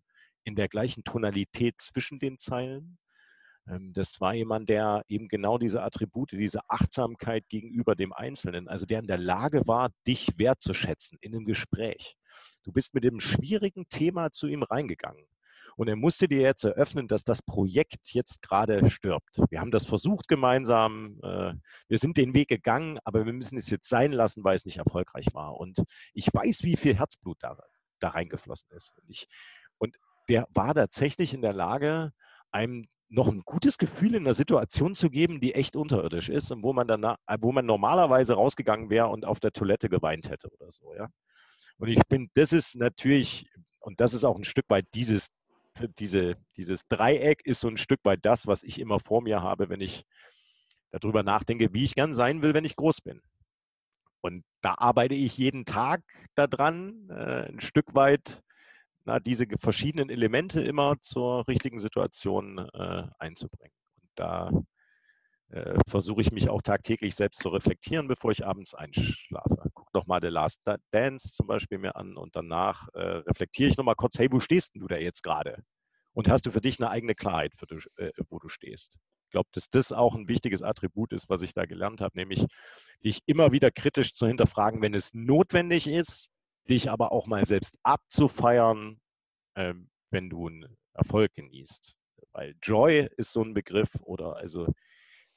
in der gleichen Tonalität zwischen den Zeilen. Ähm, das war jemand, der eben genau diese Attribute, diese Achtsamkeit gegenüber dem Einzelnen, also der in der Lage war, dich wertzuschätzen in einem Gespräch. Du bist mit dem schwierigen Thema zu ihm reingegangen. Und er musste dir jetzt eröffnen, dass das Projekt jetzt gerade stirbt. Wir haben das versucht gemeinsam. Äh, wir sind den Weg gegangen, aber wir müssen es jetzt sein lassen, weil es nicht erfolgreich war. Und ich weiß, wie viel Herzblut da, da reingeflossen ist. Und, ich, und der war tatsächlich in der Lage, einem noch ein gutes Gefühl in einer Situation zu geben, die echt unterirdisch ist und wo man dann, wo man normalerweise rausgegangen wäre und auf der Toilette geweint hätte oder so, ja. Und ich finde, das ist natürlich, und das ist auch ein Stück weit dieses, diese, dieses Dreieck ist so ein Stück weit das, was ich immer vor mir habe, wenn ich darüber nachdenke, wie ich gern sein will, wenn ich groß bin. Und da arbeite ich jeden Tag daran, äh, ein Stück weit na, diese verschiedenen Elemente immer zur richtigen Situation äh, einzubringen. Und da äh, versuche ich mich auch tagtäglich selbst zu reflektieren, bevor ich abends einschlafe. Guck doch mal The Last Dance zum Beispiel mir an und danach äh, reflektiere ich nochmal kurz, hey, wo stehst denn du da jetzt gerade? Und hast du für dich eine eigene Klarheit, du, äh, wo du stehst? Ich glaube, dass das auch ein wichtiges Attribut ist, was ich da gelernt habe, nämlich dich immer wieder kritisch zu hinterfragen, wenn es notwendig ist, dich aber auch mal selbst abzufeiern, äh, wenn du einen Erfolg genießt. Weil Joy ist so ein Begriff oder also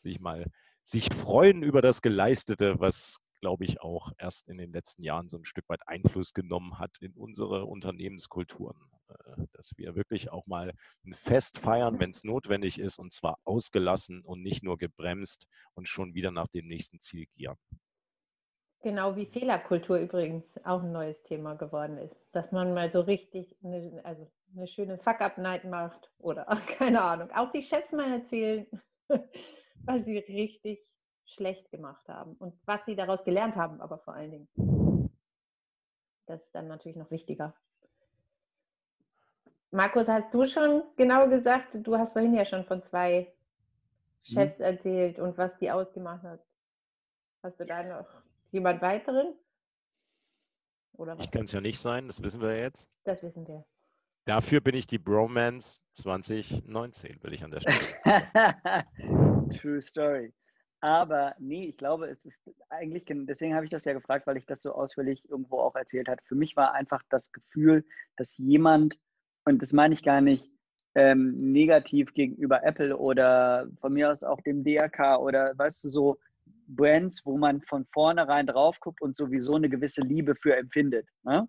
sich mal sich freuen über das Geleistete, was glaube ich auch erst in den letzten Jahren so ein Stück weit Einfluss genommen hat in unsere Unternehmenskulturen, äh, dass wir wirklich auch mal ein Fest feiern, wenn es notwendig ist und zwar ausgelassen und nicht nur gebremst und schon wieder nach dem nächsten Ziel gieren. Genau wie Fehlerkultur übrigens auch ein neues Thema geworden ist. Dass man mal so richtig eine, also eine schöne Fuck-Up-Night macht oder keine Ahnung. Auch die Chefs mal erzählen, was sie richtig schlecht gemacht haben und was sie daraus gelernt haben, aber vor allen Dingen. Das ist dann natürlich noch wichtiger. Markus, hast du schon genau gesagt, du hast vorhin ja schon von zwei hm. Chefs hm. erzählt und was die ausgemacht hat. Hast du da noch Jemand weiteren? Oder ich kann es ja nicht sein, das wissen wir jetzt. Das wissen wir. Dafür bin ich die Bromance 2019, will ich an der Stelle. True Story. Aber nee, ich glaube, es ist eigentlich, deswegen habe ich das ja gefragt, weil ich das so ausführlich irgendwo auch erzählt habe. Für mich war einfach das Gefühl, dass jemand, und das meine ich gar nicht ähm, negativ gegenüber Apple oder von mir aus auch dem DRK oder weißt du so, Brands, wo man von vornherein drauf guckt und sowieso eine gewisse Liebe für empfindet. Ne?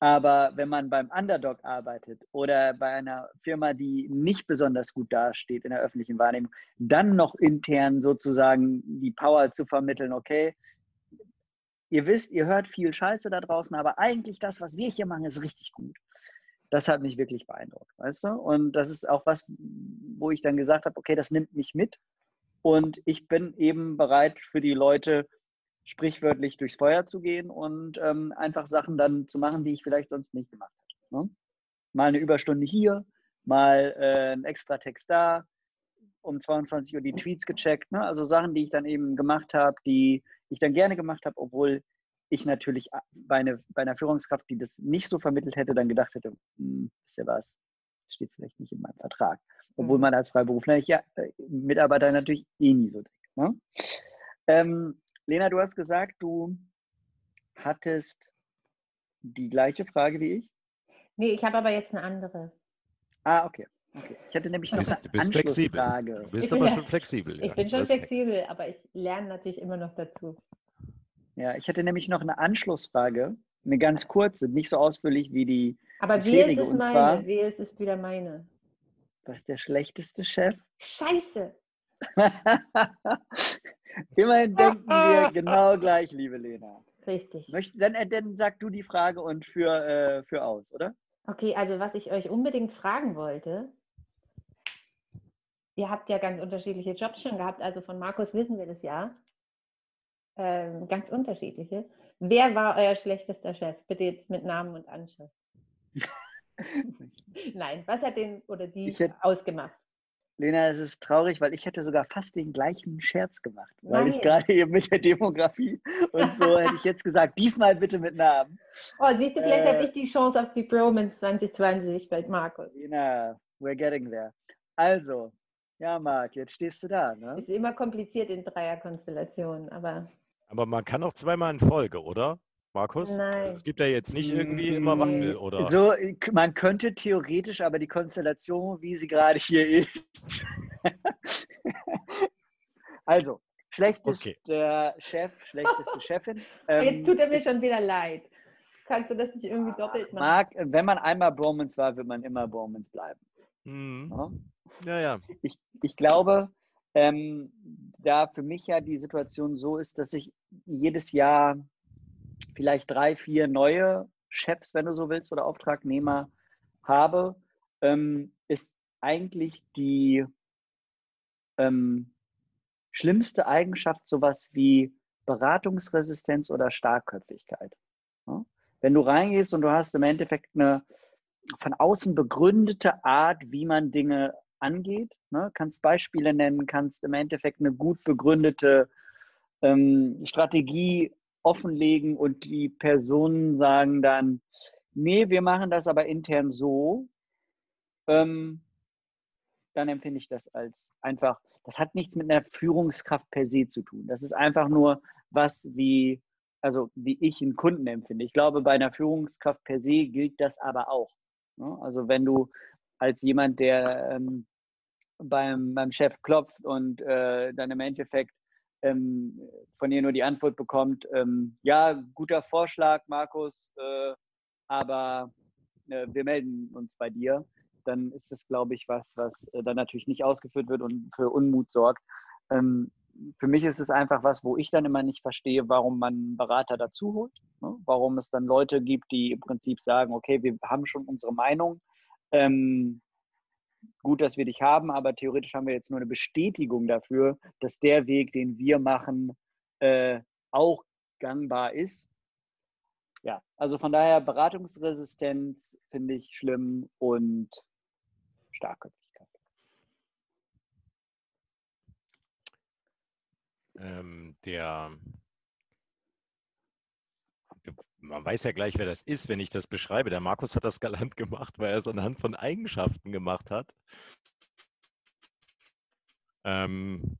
Aber wenn man beim Underdog arbeitet oder bei einer Firma, die nicht besonders gut dasteht in der öffentlichen Wahrnehmung, dann noch intern sozusagen die Power zu vermitteln, okay, ihr wisst, ihr hört viel Scheiße da draußen, aber eigentlich das, was wir hier machen, ist richtig gut. Das hat mich wirklich beeindruckt, weißt du? Und das ist auch was, wo ich dann gesagt habe, okay, das nimmt mich mit und ich bin eben bereit für die Leute, sprichwörtlich durchs Feuer zu gehen und ähm, einfach Sachen dann zu machen, die ich vielleicht sonst nicht gemacht hätte. Ne? Mal eine Überstunde hier, mal äh, ein extra Text da, um 22 Uhr die Tweets gecheckt. Ne? Also Sachen, die ich dann eben gemacht habe, die ich dann gerne gemacht habe, obwohl ich natürlich bei, eine, bei einer Führungskraft, die das nicht so vermittelt hätte, dann gedacht hätte, hm, ist was, steht vielleicht nicht in meinem Vertrag. Obwohl mhm. man als Freiberufler ja, äh, Mitarbeiter natürlich eh nie so denkt. Ne? Ähm, Lena, du hast gesagt, du hattest die gleiche Frage wie ich. Nee, ich habe aber jetzt eine andere. Ah, okay. okay. Ich hatte nämlich noch bist, eine bist Anschlussfrage. Flexibel. Du bist aber schon flexibel. Ich bin schon flexibel, aber ich lerne natürlich immer noch dazu. Ja, ich hatte nämlich noch eine Anschlussfrage, eine ganz kurze, nicht so ausführlich wie die. Aber wie ist es meine? Zwar, wie ist es wieder meine? Was ist der schlechteste Chef? Scheiße. Immerhin denken wir genau gleich, liebe Lena. Richtig. Möcht, dann, äh, dann sag du die Frage und für, äh, für aus, oder? Okay, also was ich euch unbedingt fragen wollte, ihr habt ja ganz unterschiedliche Jobs schon gehabt, also von Markus wissen wir das ja. Ähm, ganz unterschiedliche. Wer war euer schlechtester Chef? Bitte jetzt mit Namen und Anschrift. Nein, was hat den oder die hätte, ausgemacht? Lena, es ist traurig, weil ich hätte sogar fast den gleichen Scherz gemacht, weil Nein. ich gerade eben mit der Demografie und so hätte ich jetzt gesagt, diesmal bitte mit Namen. Oh, siehst du, vielleicht äh, habe ich die Chance auf die Bromance 2020 bei Markus. Lena, we're getting there. Also, ja, Marc, jetzt stehst du da. Ne? Ist immer kompliziert in Dreierkonstellationen, aber. Aber man kann auch zweimal in Folge, oder? Markus? Nein. Es gibt ja jetzt nicht irgendwie immer Wandel, oder? So, man könnte theoretisch, aber die Konstellation, wie sie gerade hier ist. also, schlechtester okay. Chef, schlechteste Chefin. Ähm, jetzt tut er mir schon wieder leid. Kannst du das nicht irgendwie doppelt machen? Marc, wenn man einmal Bromance war, wird man immer Bromance bleiben. Mhm. Ja, ja. Ich, ich glaube, ähm, da für mich ja die Situation so ist, dass ich jedes Jahr vielleicht drei, vier neue Chefs, wenn du so willst, oder Auftragnehmer habe, ähm, ist eigentlich die ähm, schlimmste Eigenschaft sowas wie Beratungsresistenz oder Starkköpfigkeit. Ja? Wenn du reingehst und du hast im Endeffekt eine von außen begründete Art, wie man Dinge angeht, ne? kannst Beispiele nennen, kannst im Endeffekt eine gut begründete ähm, Strategie offenlegen und die Personen sagen dann, nee, wir machen das aber intern so, ähm, dann empfinde ich das als einfach, das hat nichts mit einer Führungskraft per se zu tun. Das ist einfach nur was, wie, also wie ich einen Kunden empfinde. Ich glaube, bei einer Führungskraft per se gilt das aber auch. Ne? Also wenn du als jemand, der ähm, beim, beim Chef klopft und äh, dann im Endeffekt ähm, von ihr nur die Antwort bekommt, ähm, ja, guter Vorschlag, Markus, äh, aber äh, wir melden uns bei dir, dann ist das, glaube ich, was, was äh, dann natürlich nicht ausgeführt wird und für Unmut sorgt. Ähm, für mich ist es einfach was, wo ich dann immer nicht verstehe, warum man Berater dazu holt. Ne? Warum es dann Leute gibt, die im Prinzip sagen, okay, wir haben schon unsere Meinung, ähm, gut, dass wir dich haben, aber theoretisch haben wir jetzt nur eine Bestätigung dafür, dass der Weg, den wir machen, äh, auch gangbar ist. Ja, also von daher Beratungsresistenz finde ich schlimm und Starkköpfigkeit. Ähm, der man weiß ja gleich, wer das ist, wenn ich das beschreibe. Der Markus hat das galant gemacht, weil er es anhand von Eigenschaften gemacht hat. Ähm,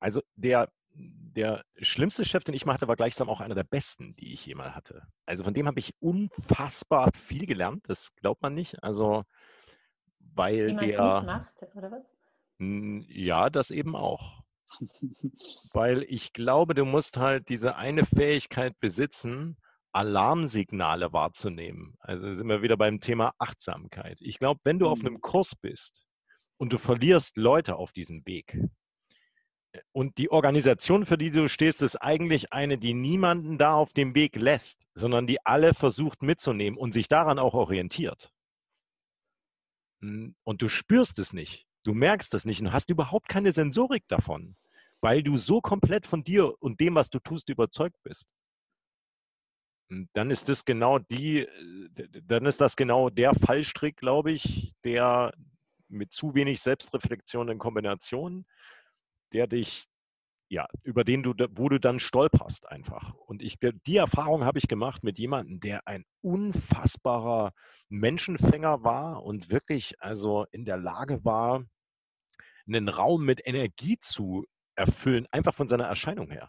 also der, der schlimmste Chef, den ich mal hatte, war gleichsam auch einer der besten, die ich jemals hatte. Also von dem habe ich unfassbar viel gelernt, das glaubt man nicht. Also weil Wie der. Macht, oder was? Ja, das eben auch. weil ich glaube, du musst halt diese eine Fähigkeit besitzen, Alarmsignale wahrzunehmen. Also sind wir wieder beim Thema Achtsamkeit. Ich glaube, wenn du auf einem mhm. Kurs bist und du verlierst Leute auf diesem Weg äh, und die Organisation, für die du stehst, ist eigentlich eine, die niemanden da auf dem Weg lässt, sondern die alle versucht mitzunehmen und sich daran auch orientiert. Hm, und du spürst es nicht, du merkst es nicht und hast überhaupt keine Sensorik davon, weil du so komplett von dir und dem, was du tust, überzeugt bist dann ist das genau die, dann ist das genau der Fallstrick, glaube ich, der mit zu wenig Selbstreflexion in Kombination, der dich, ja, über den du, wo du dann stolperst einfach. Und ich, die Erfahrung habe ich gemacht mit jemandem, der ein unfassbarer Menschenfänger war und wirklich also in der Lage war, einen Raum mit Energie zu erfüllen, einfach von seiner Erscheinung her.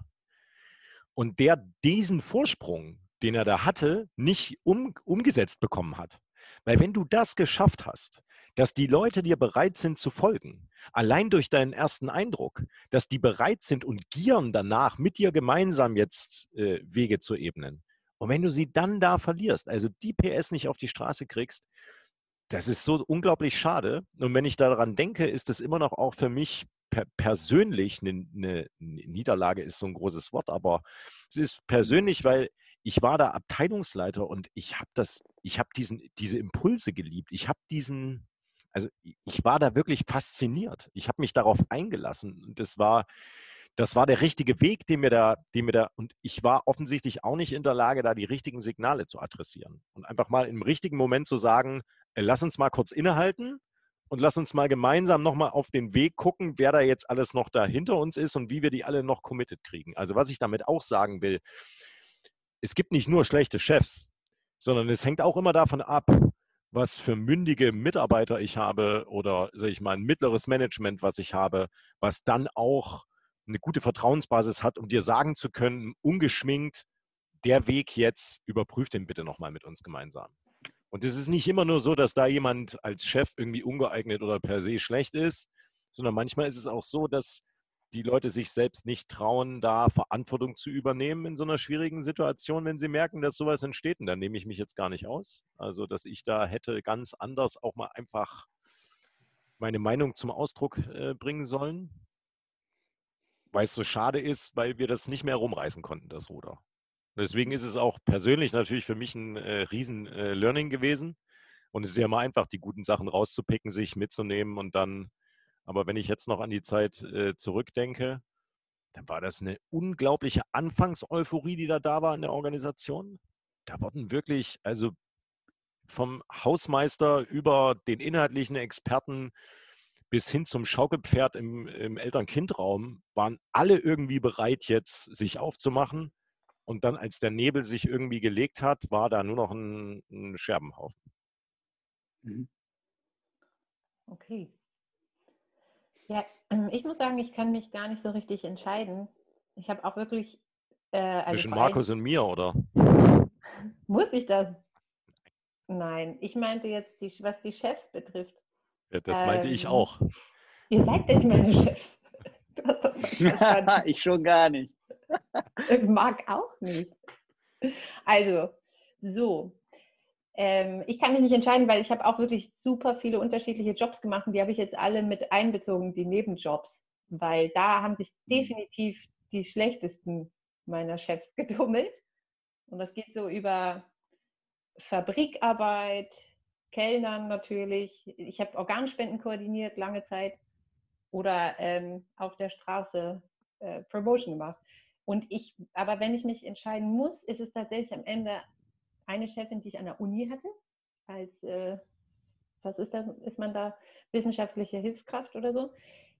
Und der diesen Vorsprung den er da hatte, nicht um, umgesetzt bekommen hat. Weil wenn du das geschafft hast, dass die Leute dir bereit sind zu folgen, allein durch deinen ersten Eindruck, dass die bereit sind und gieren danach, mit dir gemeinsam jetzt äh, Wege zu ebnen. Und wenn du sie dann da verlierst, also die PS nicht auf die Straße kriegst, das ist so unglaublich schade. Und wenn ich daran denke, ist es immer noch auch für mich per persönlich eine, eine, Niederlage ist so ein großes Wort, aber es ist persönlich, weil ich war da Abteilungsleiter und ich habe das, ich habe diesen, diese Impulse geliebt. Ich habe diesen, also ich war da wirklich fasziniert. Ich habe mich darauf eingelassen und das war, das war der richtige Weg, den mir da, den mir da, und ich war offensichtlich auch nicht in der Lage, da die richtigen Signale zu adressieren und einfach mal im richtigen Moment zu sagen, äh, lass uns mal kurz innehalten und lass uns mal gemeinsam nochmal auf den Weg gucken, wer da jetzt alles noch da hinter uns ist und wie wir die alle noch committed kriegen. Also was ich damit auch sagen will, es gibt nicht nur schlechte Chefs, sondern es hängt auch immer davon ab, was für mündige Mitarbeiter ich habe oder sage ich mal ein mittleres Management, was ich habe, was dann auch eine gute Vertrauensbasis hat, um dir sagen zu können, ungeschminkt, der Weg jetzt, überprüft den bitte nochmal mit uns gemeinsam. Und es ist nicht immer nur so, dass da jemand als Chef irgendwie ungeeignet oder per se schlecht ist, sondern manchmal ist es auch so, dass die Leute sich selbst nicht trauen, da Verantwortung zu übernehmen in so einer schwierigen Situation, wenn sie merken, dass sowas entsteht. Und dann nehme ich mich jetzt gar nicht aus. Also, dass ich da hätte ganz anders auch mal einfach meine Meinung zum Ausdruck äh, bringen sollen. Weil es so schade ist, weil wir das nicht mehr rumreißen konnten, das Ruder. Deswegen ist es auch persönlich natürlich für mich ein äh, riesen äh, Learning gewesen. Und es ist ja immer einfach, die guten Sachen rauszupicken, sich mitzunehmen und dann aber wenn ich jetzt noch an die Zeit äh, zurückdenke, dann war das eine unglaubliche Anfangseuphorie, die da da war in der Organisation. Da wurden wirklich, also vom Hausmeister über den inhaltlichen Experten bis hin zum Schaukelpferd im, im Eltern-Kind-Raum waren alle irgendwie bereit, jetzt sich aufzumachen. Und dann, als der Nebel sich irgendwie gelegt hat, war da nur noch ein, ein Scherbenhaufen. Mhm. Okay. Ja, ähm, ich muss sagen, ich kann mich gar nicht so richtig entscheiden. Ich habe auch wirklich. Äh, also Zwischen Markus und mir, oder? Muss ich das? Nein, ich meinte jetzt, die, was die Chefs betrifft. Ja, das meinte ähm, ich auch. Ihr seid nicht meine Chefs. ich schon gar nicht. Mag auch nicht. Also, so, ähm, ich kann mich nicht entscheiden, weil ich habe auch wirklich super viele unterschiedliche Jobs gemacht und die habe ich jetzt alle mit einbezogen, die Nebenjobs, weil da haben sich mhm. definitiv die schlechtesten meiner Chefs gedummelt. Und das geht so über Fabrikarbeit, Kellnern natürlich. Ich habe Organspenden koordiniert lange Zeit oder ähm, auf der Straße äh, Promotion gemacht. Und ich, aber wenn ich mich entscheiden muss, ist es tatsächlich am Ende eine Chefin, die ich an der Uni hatte, als, äh, was ist das, ist man da, wissenschaftliche Hilfskraft oder so.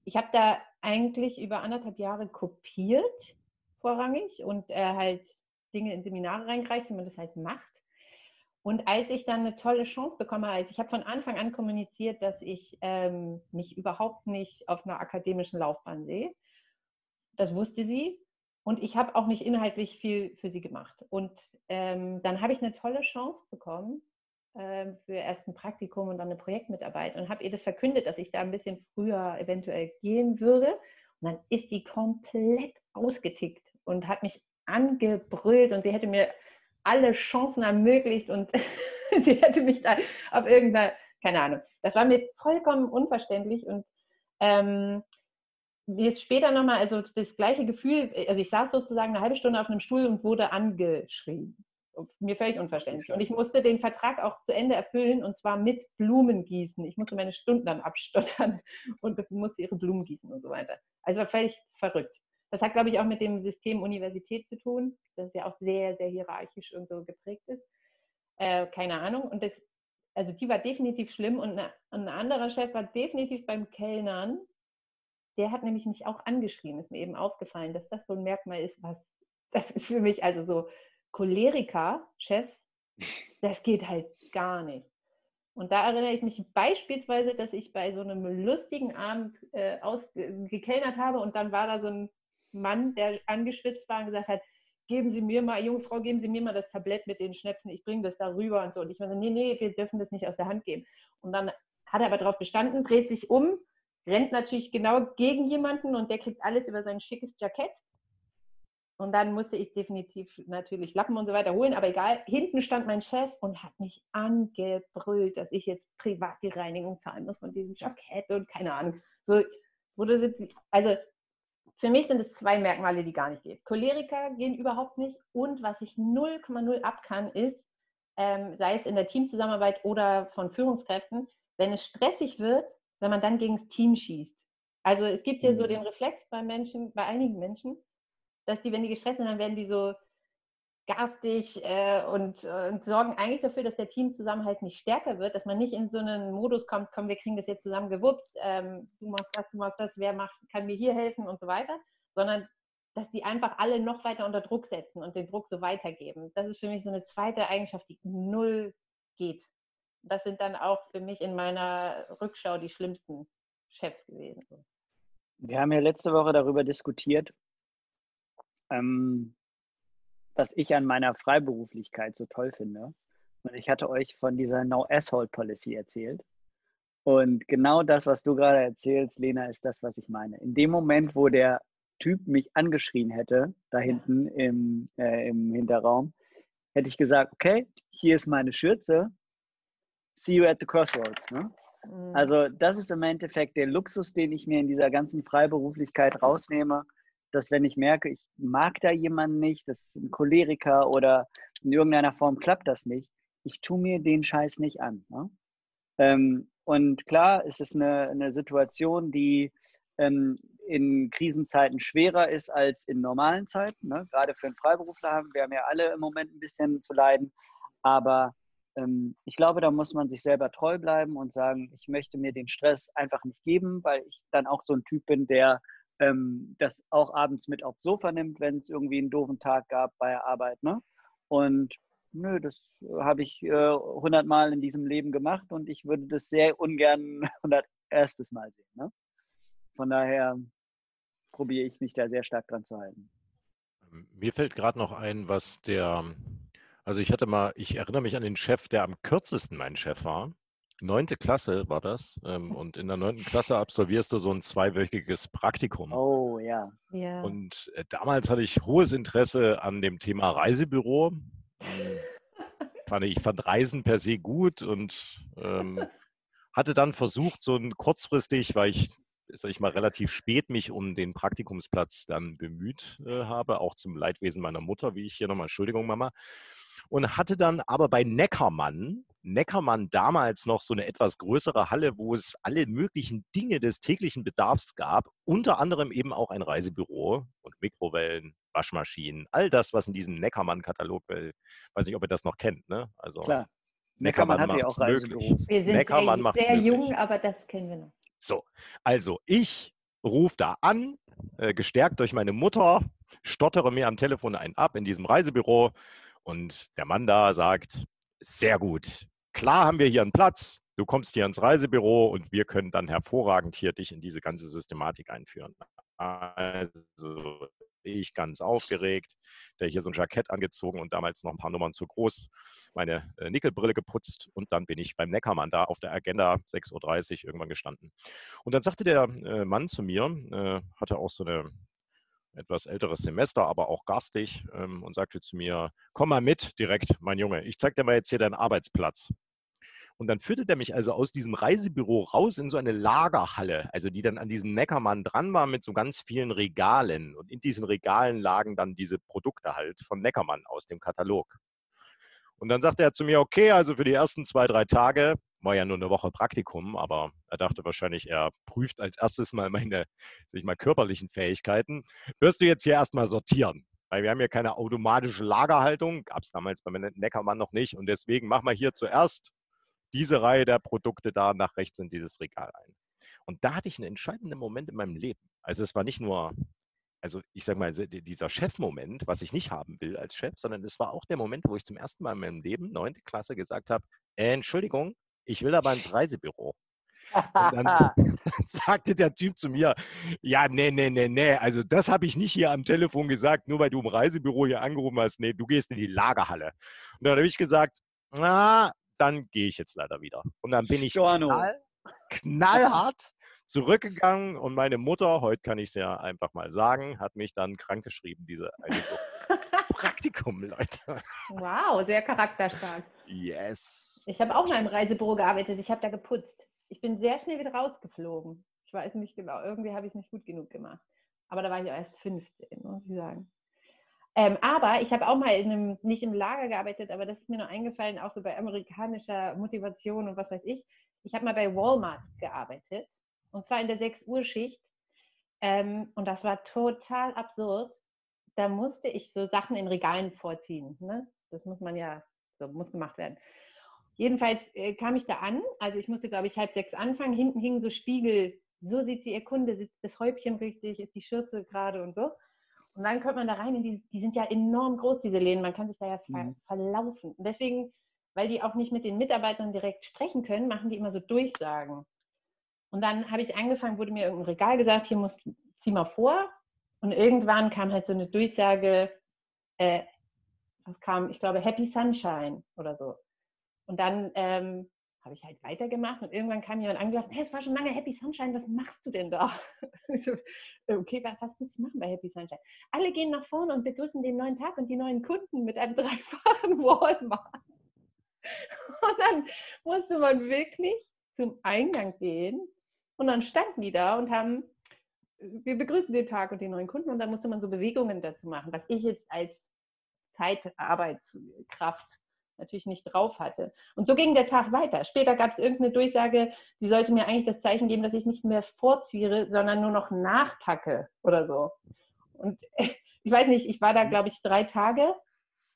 Ich habe da eigentlich über anderthalb Jahre kopiert, vorrangig, und äh, halt Dinge in Seminare reingereicht, wie man das halt macht. Und als ich dann eine tolle Chance bekomme, also ich habe von Anfang an kommuniziert, dass ich ähm, mich überhaupt nicht auf einer akademischen Laufbahn sehe. Das wusste sie. Und ich habe auch nicht inhaltlich viel für sie gemacht. Und ähm, dann habe ich eine tolle Chance bekommen äh, für erst ein Praktikum und dann eine Projektmitarbeit und habe ihr das verkündet, dass ich da ein bisschen früher eventuell gehen würde. Und dann ist die komplett ausgetickt und hat mich angebrüllt und sie hätte mir alle Chancen ermöglicht und sie hätte mich da auf irgendeiner, keine Ahnung, das war mir vollkommen unverständlich und ähm, jetzt später nochmal, also das gleiche Gefühl, also ich saß sozusagen eine halbe Stunde auf einem Stuhl und wurde angeschrien. Mir völlig unverständlich. Und ich musste den Vertrag auch zu Ende erfüllen und zwar mit Blumen gießen. Ich musste meine Stunden dann abstottern und musste ihre Blumen gießen und so weiter. Also war völlig verrückt. Das hat, glaube ich, auch mit dem System Universität zu tun, das ja auch sehr, sehr hierarchisch und so geprägt ist. Äh, keine Ahnung. Und das, also die war definitiv schlimm und eine, ein anderer Chef war definitiv beim Kellnern der hat nämlich mich auch angeschrien, ist mir eben aufgefallen, dass das so ein Merkmal ist, was, das ist für mich also so Choleriker, Chefs, das geht halt gar nicht. Und da erinnere ich mich beispielsweise, dass ich bei so einem lustigen Abend äh, gekellnert habe und dann war da so ein Mann, der angeschwitzt war und gesagt hat, geben Sie mir mal, junge Frau, geben Sie mir mal das Tablett mit den Schnäpsen, ich bringe das da rüber und so. Und ich war so, nee, nee, wir dürfen das nicht aus der Hand geben. Und dann hat er aber darauf bestanden, dreht sich um rennt natürlich genau gegen jemanden und der kriegt alles über sein schickes Jackett. Und dann musste ich definitiv natürlich Lappen und so weiter holen, aber egal. Hinten stand mein Chef und hat mich angebrüllt, dass ich jetzt privat die Reinigung zahlen muss von diesem Jackett und keine Ahnung. So, wurde, also für mich sind es zwei Merkmale, die gar nicht gehen. Choleriker gehen überhaupt nicht und was ich 0,0 ab kann, ist, ähm, sei es in der Teamzusammenarbeit oder von Führungskräften, wenn es stressig wird, wenn man dann gegen das Team schießt. Also es gibt ja so den mhm. Reflex bei Menschen, bei einigen Menschen, dass die, wenn die gestresst sind, dann werden die so garstig äh, und, äh, und, sorgen eigentlich dafür, dass der Teamzusammenhalt nicht stärker wird, dass man nicht in so einen Modus kommt, komm, wir kriegen das jetzt zusammen gewuppt, ähm, du machst das, du machst das, wer macht, kann mir hier helfen und so weiter, sondern dass die einfach alle noch weiter unter Druck setzen und den Druck so weitergeben. Das ist für mich so eine zweite Eigenschaft, die null geht das sind dann auch für mich in meiner Rückschau die schlimmsten Chefs gewesen. Wir haben ja letzte Woche darüber diskutiert, ähm, was ich an meiner Freiberuflichkeit so toll finde. Und ich hatte euch von dieser No Asshole Policy erzählt. Und genau das, was du gerade erzählst, Lena, ist das, was ich meine. In dem Moment, wo der Typ mich angeschrien hätte, da hinten im, äh, im Hinterraum, hätte ich gesagt, okay, hier ist meine Schürze, see you at the crossroads. Ne? Mhm. Also das ist im Endeffekt der Luxus, den ich mir in dieser ganzen Freiberuflichkeit rausnehme, dass wenn ich merke, ich mag da jemanden nicht, das ist ein Choleriker oder in irgendeiner Form klappt das nicht, ich tue mir den Scheiß nicht an. Ne? Ähm, und klar, es ist eine, eine Situation, die ähm, in Krisenzeiten schwerer ist als in normalen Zeiten. Ne? Gerade für einen Freiberufler haben wir haben ja alle im Moment ein bisschen zu leiden. Aber ich glaube, da muss man sich selber treu bleiben und sagen, ich möchte mir den Stress einfach nicht geben, weil ich dann auch so ein Typ bin, der ähm, das auch abends mit aufs Sofa nimmt, wenn es irgendwie einen doofen Tag gab bei der Arbeit. Ne? Und nö, das habe ich äh, hundertmal äh, in diesem Leben gemacht und ich würde das sehr ungern hunderterstes Mal sehen. Ne? Von daher probiere ich mich da sehr stark dran zu halten. Mir fällt gerade noch ein, was der, also ich hatte mal, ich erinnere mich an den Chef, der am kürzesten mein Chef war. Neunte Klasse war das. Ähm, und in der neunten Klasse absolvierst du so ein zweiwöchiges Praktikum. Oh ja. ja. Und äh, damals hatte ich hohes Interesse an dem Thema Reisebüro. Ähm, fand ich fand Reisen per se gut und ähm, hatte dann versucht, so ein kurzfristig, weil ich sage ich mal, relativ spät mich um den Praktikumsplatz dann bemüht äh, habe, auch zum Leidwesen meiner Mutter, wie ich hier nochmal, Entschuldigung, Mama. Und hatte dann aber bei Neckermann, Neckermann damals noch so eine etwas größere Halle, wo es alle möglichen Dinge des täglichen Bedarfs gab, unter anderem eben auch ein Reisebüro und Mikrowellen, Waschmaschinen, all das, was in diesem Neckermann-Katalog, weiß nicht, ob ihr das noch kennt, ne? Also Klar. Neckermann, Neckermann hat ja auch Reisebüro. Wir sind Neckermann sehr, sehr jung, aber das kennen wir noch. So, also ich rufe da an, äh, gestärkt durch meine Mutter, stottere mir am Telefon einen ab in diesem Reisebüro und der Mann da sagt, sehr gut, klar haben wir hier einen Platz, du kommst hier ins Reisebüro und wir können dann hervorragend hier dich in diese ganze Systematik einführen. Also ich ganz aufgeregt, der hier so ein Jackett angezogen und damals noch ein paar Nummern zu groß, meine äh, Nickelbrille geputzt und dann bin ich beim Neckermann da auf der Agenda 6.30 Uhr irgendwann gestanden. Und dann sagte der äh, Mann zu mir, äh, hatte auch so eine etwas älteres Semester, aber auch garstig ähm, und sagte zu mir, komm mal mit direkt, mein Junge, ich zeig dir mal jetzt hier deinen Arbeitsplatz. Und dann führte der mich also aus diesem Reisebüro raus in so eine Lagerhalle, also die dann an diesem Neckermann dran war mit so ganz vielen Regalen. Und in diesen Regalen lagen dann diese Produkte halt von Neckermann aus dem Katalog. Und dann sagte er zu mir, okay, also für die ersten zwei, drei Tage, war ja nur eine Woche Praktikum, aber er dachte wahrscheinlich, er prüft als erstes mal meine, sag ich mal, körperlichen Fähigkeiten. Wirst du jetzt hier erstmal sortieren? Weil wir haben ja keine automatische Lagerhaltung, gab es damals beim Neckermann noch nicht. Und deswegen machen wir hier zuerst diese Reihe der Produkte da nach rechts in dieses Regal ein. Und da hatte ich einen entscheidenden Moment in meinem Leben. Also es war nicht nur, also ich sage mal, dieser Chefmoment, was ich nicht haben will als Chef, sondern es war auch der Moment, wo ich zum ersten Mal in meinem Leben, neunte Klasse, gesagt habe, äh, Entschuldigung, ich will aber ins Reisebüro. Und dann, dann, sagte der Typ zu mir, ja, nee, nee, nee, nee, also das habe ich nicht hier am Telefon gesagt, nur weil du im Reisebüro hier angerufen hast, nee, du gehst in die Lagerhalle. Und dann habe ich gesagt, na, dann gehe ich jetzt leider wieder. Und dann bin ich knall, knallhart zurückgegangen und meine Mutter, heute kann ich es ja einfach mal sagen, hat mich dann krankgeschrieben, diese eine Praktikum, Leute. Wow, sehr charakterstark. Yes. Ich habe auch mal im Reisebüro gearbeitet, ich habe da geputzt. Ich bin sehr schnell wieder rausgeflogen. Ich weiß nicht genau, irgendwie habe ich es nicht gut genug gemacht. Aber da war ich erst 15, muss ich sagen. Ähm, aber ich habe auch mal in einem, nicht im Lager gearbeitet, aber das ist mir nur eingefallen, auch so bei amerikanischer Motivation und was weiß ich. Ich habe mal bei Walmart gearbeitet und zwar in der 6 Uhr Schicht. Ähm, und das war total absurd. Da musste ich so Sachen in Regalen vorziehen. Ne? Das muss man ja, so muss gemacht werden. Jedenfalls äh, kam ich da an, also ich musste, glaube ich, halb sechs anfangen. Hinten hingen so Spiegel, so sieht sie ihr Kunde, sitzt das Häubchen richtig, ist die Schürze gerade und so. Und dann kommt man da rein, die, die sind ja enorm groß, diese Läden, man kann sich da ja ver mhm. verlaufen. Und deswegen, weil die auch nicht mit den Mitarbeitern direkt sprechen können, machen die immer so Durchsagen. Und dann habe ich angefangen, wurde mir irgendein Regal gesagt, hier muss, zieh mal vor. Und irgendwann kam halt so eine Durchsage, äh, was kam, ich glaube, Happy Sunshine oder so. Und dann ähm, habe ich halt weitergemacht und irgendwann kam jemand angelaufen, hey, es war schon lange Happy Sunshine, was machst du denn da? so, okay, was, was, muss ich machen bei Happy Sunshine? Alle gehen nach vorne und begrüßen den neuen Tag und die neuen Kunden mit einem dreifachen Walmart. Und dann musste man wirklich zum Eingang gehen und dann standen die da und haben, wir begrüßen den Tag und die neuen Kunden und dann musste man so Bewegungen dazu machen, was ich jetzt als Zeitarbeitskraft natürlich nicht drauf hatte. Und so ging der Tag weiter. Später gab es irgendeine Durchsage, sie sollte mir eigentlich das Zeichen geben, dass ich nicht mehr vorziehe, sondern nur noch nachpacke oder so. Und ich weiß nicht, ich war da, glaube ich, drei Tage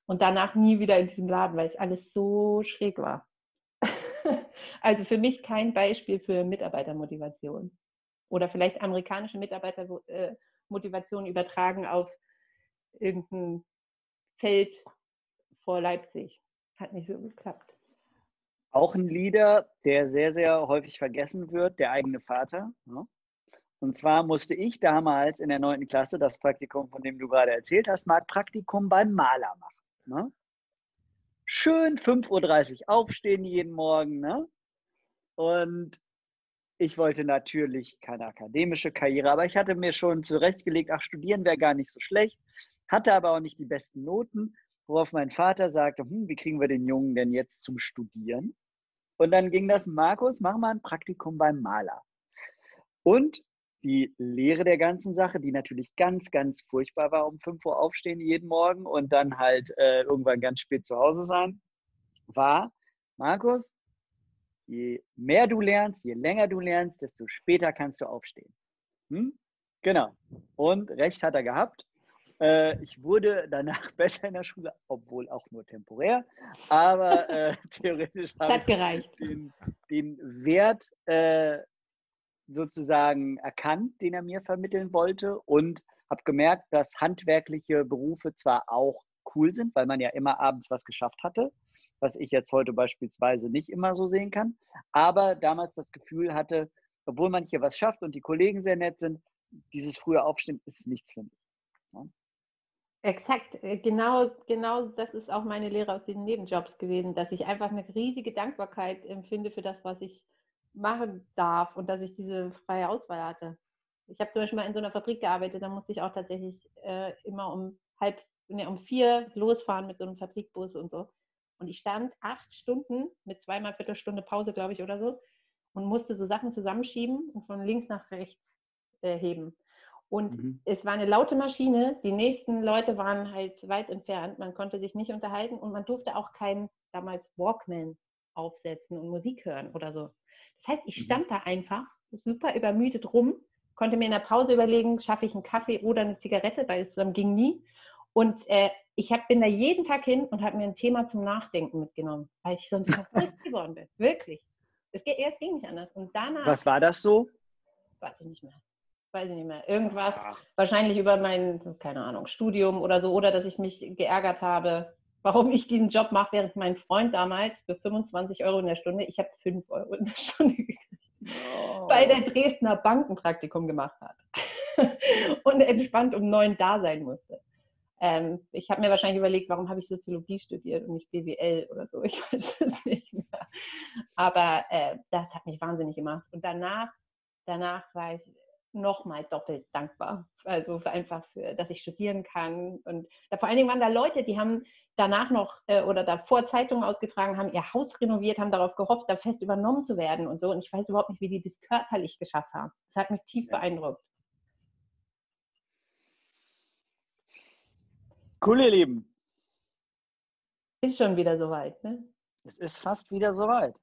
und danach nie wieder in diesem Laden, weil es alles so schräg war. also für mich kein Beispiel für Mitarbeitermotivation. Oder vielleicht amerikanische Mitarbeitermotivation übertragen auf irgendein Feld vor Leipzig. Hat nicht so geklappt. Auch ein Leader, der sehr, sehr häufig vergessen wird, der eigene Vater. Ne? Und zwar musste ich damals in der neunten Klasse das Praktikum, von dem du gerade erzählt hast, mal Praktikum beim Maler machen. Ne? Schön 5.30 Uhr aufstehen jeden Morgen. Ne? Und ich wollte natürlich keine akademische Karriere, aber ich hatte mir schon zurechtgelegt, ach, studieren wäre gar nicht so schlecht, hatte aber auch nicht die besten Noten worauf mein Vater sagte, hm, wie kriegen wir den Jungen denn jetzt zum Studieren? Und dann ging das, Markus, mach mal ein Praktikum beim Maler. Und die Lehre der ganzen Sache, die natürlich ganz, ganz furchtbar war, um 5 Uhr aufstehen jeden Morgen und dann halt äh, irgendwann ganz spät zu Hause sein, war, Markus, je mehr du lernst, je länger du lernst, desto später kannst du aufstehen. Hm? Genau. Und recht hat er gehabt. Äh, ich wurde danach besser in der Schule, obwohl auch nur temporär. Aber äh, theoretisch habe ich den, den, Wert äh, sozusagen erkannt, den er mir vermitteln wollte und habe gemerkt, dass handwerkliche Berufe zwar auch cool sind, weil man ja immer abends was geschafft hatte, was ich jetzt heute beispielsweise nicht immer so sehen kann, aber damals das Gefühl hatte, obwohl man hier was schafft und die Kollegen sehr nett sind, dieses frühe Aufstehen ist nichts für mich. Exakt, äh, genau, genau das ist auch meine Lehre aus diesen Nebenjobs gewesen, dass ich einfach eine riesige Dankbarkeit empfinde für das, was ich machen darf und dass ich diese freie Auswahl hatte. Ich habe zum Beispiel mal in so einer Fabrik gearbeitet, da musste ich auch tatsächlich äh, immer um halb, ne, um vier losfahren mit so einem Fabrikbus und so. Und ich stand acht Stunden mit zweimal Viertelstunde Pause, glaube ich, oder so, und musste so Sachen zusammenschieben und von links nach rechts äh, heben. Und mhm. es war eine laute Maschine. Die nächsten Leute waren halt weit entfernt. Man konnte sich nicht unterhalten und man durfte auch keinen damals Walkman aufsetzen und Musik hören oder so. Das heißt, ich mhm. stand da einfach super übermüdet rum, konnte mir in der Pause überlegen, schaffe ich einen Kaffee oder eine Zigarette, weil es zusammen ging nie. Und äh, ich hab, bin da jeden Tag hin und habe mir ein Thema zum Nachdenken mitgenommen, weil ich sonst verrückt geworden bin. Wirklich. Es, es ging nicht anders. Und danach. Was war das so? Weiß ich nicht mehr weiß ich nicht mehr, irgendwas, ja. wahrscheinlich über mein, keine Ahnung, Studium oder so, oder dass ich mich geärgert habe, warum ich diesen Job mache, während mein Freund damals für 25 Euro in der Stunde, ich habe 5 Euro in der Stunde gekriegt, oh. weil der Dresdner Bankenpraktikum gemacht hat und entspannt um neun da sein musste. Ähm, ich habe mir wahrscheinlich überlegt, warum habe ich Soziologie studiert und nicht BWL oder so, ich weiß es nicht mehr. Aber äh, das hat mich wahnsinnig gemacht. Und danach, danach war ich nochmal doppelt dankbar. Also einfach für, dass ich studieren kann. Und da, vor allen Dingen waren da Leute, die haben danach noch äh, oder davor Zeitungen ausgetragen, haben ihr Haus renoviert, haben darauf gehofft, da fest übernommen zu werden und so. Und ich weiß überhaupt nicht, wie die das körperlich geschafft haben. Das hat mich tief beeindruckt. Cool, ihr Lieben. Ist schon wieder soweit, ne? Es ist fast wieder soweit.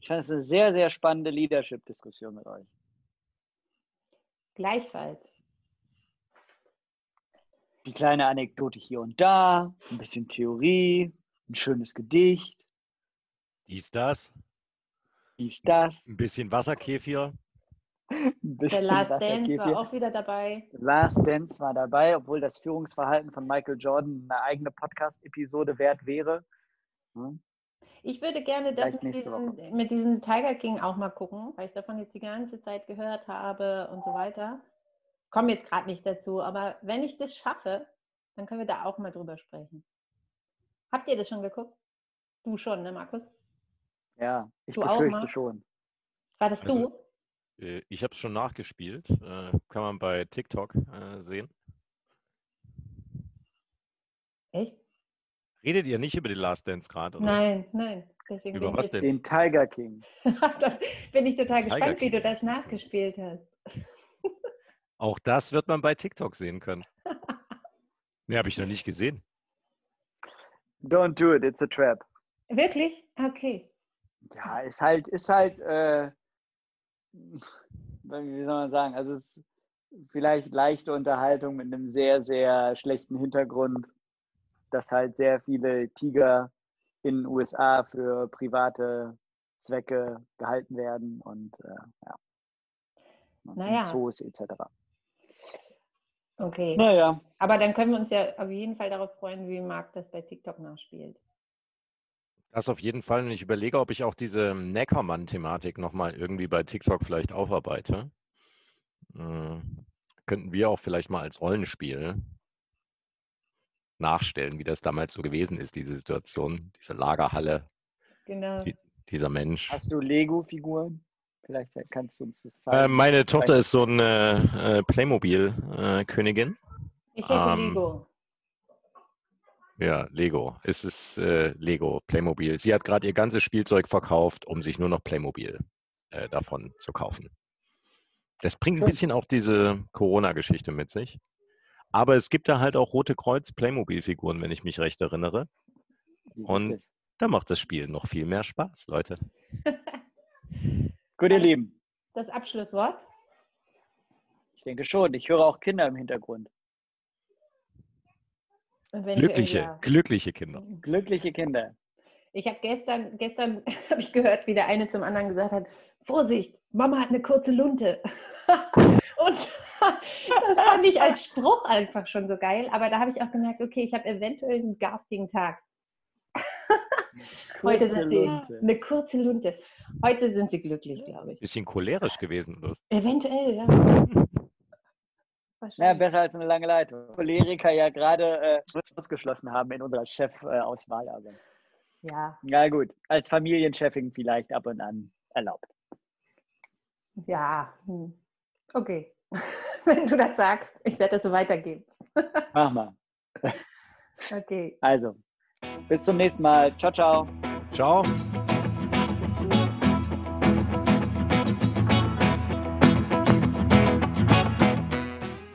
Ich fand es eine sehr, sehr spannende Leadership-Diskussion mit euch. Gleichfalls. Die kleine Anekdote hier und da, ein bisschen Theorie, ein schönes Gedicht. Dies, das. Dies, das. Ein bisschen Wasserkäfir. Der Last Dance war auch wieder dabei. Last Dance war dabei, obwohl das Führungsverhalten von Michael Jordan eine eigene Podcast-Episode wert wäre. Hm? Ich würde gerne das mit diesem, mit diesem, Tiger King auch mal gucken, weil ich davon jetzt die ganze Zeit gehört habe und so weiter. Komme jetzt gerade nicht dazu, aber wenn ich das schaffe, Dann können wir da auch mal drüber sprechen. Habt ihr das schon geguckt? Du schon, ne, Markus? Ja, ich Du befürchte schon. War das Also- du? Äh, Ich habe es schon nachgespielt. Äh, Kann man bei TikTok äh, sehen. Echt? Redet ihr nicht über die Last Dance gerade? oder? Nein, nein. Deswegen Über was denn? Den Tiger King. das bin ich total Tiger gespannt, wie du King. das nachgespielt hast. Auch das wird man bei TikTok sehen können. Ne, habe ich noch nicht gesehen. Don't do it, it's a trap. Wirklich? Okay. Ja, ist halt, ist halt, äh, wie soll man sagen, also es ist vielleicht leichte Unterhaltung mit einem sehr, sehr schlechten Hintergrund, dass halt sehr viele Tiger in den USA für private Zwecke gehalten werden und äh, ja. Und Naja. Zoos etc. Okay. Naja, Aber dann können wir uns ja auf jeden Fall darauf freuen, wie Marc das bei TikTok nachspielt. Das auf jeden Fall. Und ich überlege, ob ich auch diese Neckermann-Thematik nochmal irgendwie bei TikTok vielleicht aufarbeite. Äh, könnten wir auch vielleicht mal als Rollenspiel nachstellen, wie das damals so gewesen ist, diese Situation, diese Lagerhalle, Genau. Die- dieser Mensch. hast du Lego-Figuren? Vielleicht kannst du uns das Äh, zeigen. meine Tochter Vielleicht- ist so eine äh, Playmobil-Königin. Ich hätte Ähm, Lego. Ja, Lego. Es ist äh, Lego, Playmobil. Sie hat gerade ihr ganzes Spielzeug verkauft, um sich nur noch Playmobil äh, davon zu kaufen. Das bringt ein bisschen auch diese Corona-Geschichte mit sich. Aber es gibt da halt auch Rote Kreuz Playmobil-Figuren, wenn ich mich recht erinnere. Und-? Da macht das Spiel noch viel mehr Spaß, Leute. Gut, ihr Lieben. Das Abschlusswort? Ich denke schon. Ich höre auch Kinder im Hintergrund. Glückliche, ja. glückliche Kinder. Glückliche Kinder. Ich habe gestern, gestern habe ich gehört, wie der eine zum anderen gesagt hat, Vorsicht, Mama hat eine kurze Lunte. Und das fand ich als Spruch einfach schon so geil. Aber da habe ich auch gemerkt, okay, ich habe eventuell einen garstigen Tag. Heute Kurze sind sie Lunte. eine kurze Lunte. Heute sind sie glücklich, glaube ich. Bisschen cholerisch gewesen. oder? Eventuell, ja. Ja, besser als eine lange Leitung. Choleriker ja gerade äh, ausgeschlossen haben in unserer Chefauswahl. aber Ja, ja gut, als Familienchefin vielleicht ab und an erlaubt. Ja. hm. Okay. Wenn du das sagst, ich werde das so weitergeben. Mach mal. Okay. Also, bis zum nächsten Mal. Ciao, ciao. Ciao.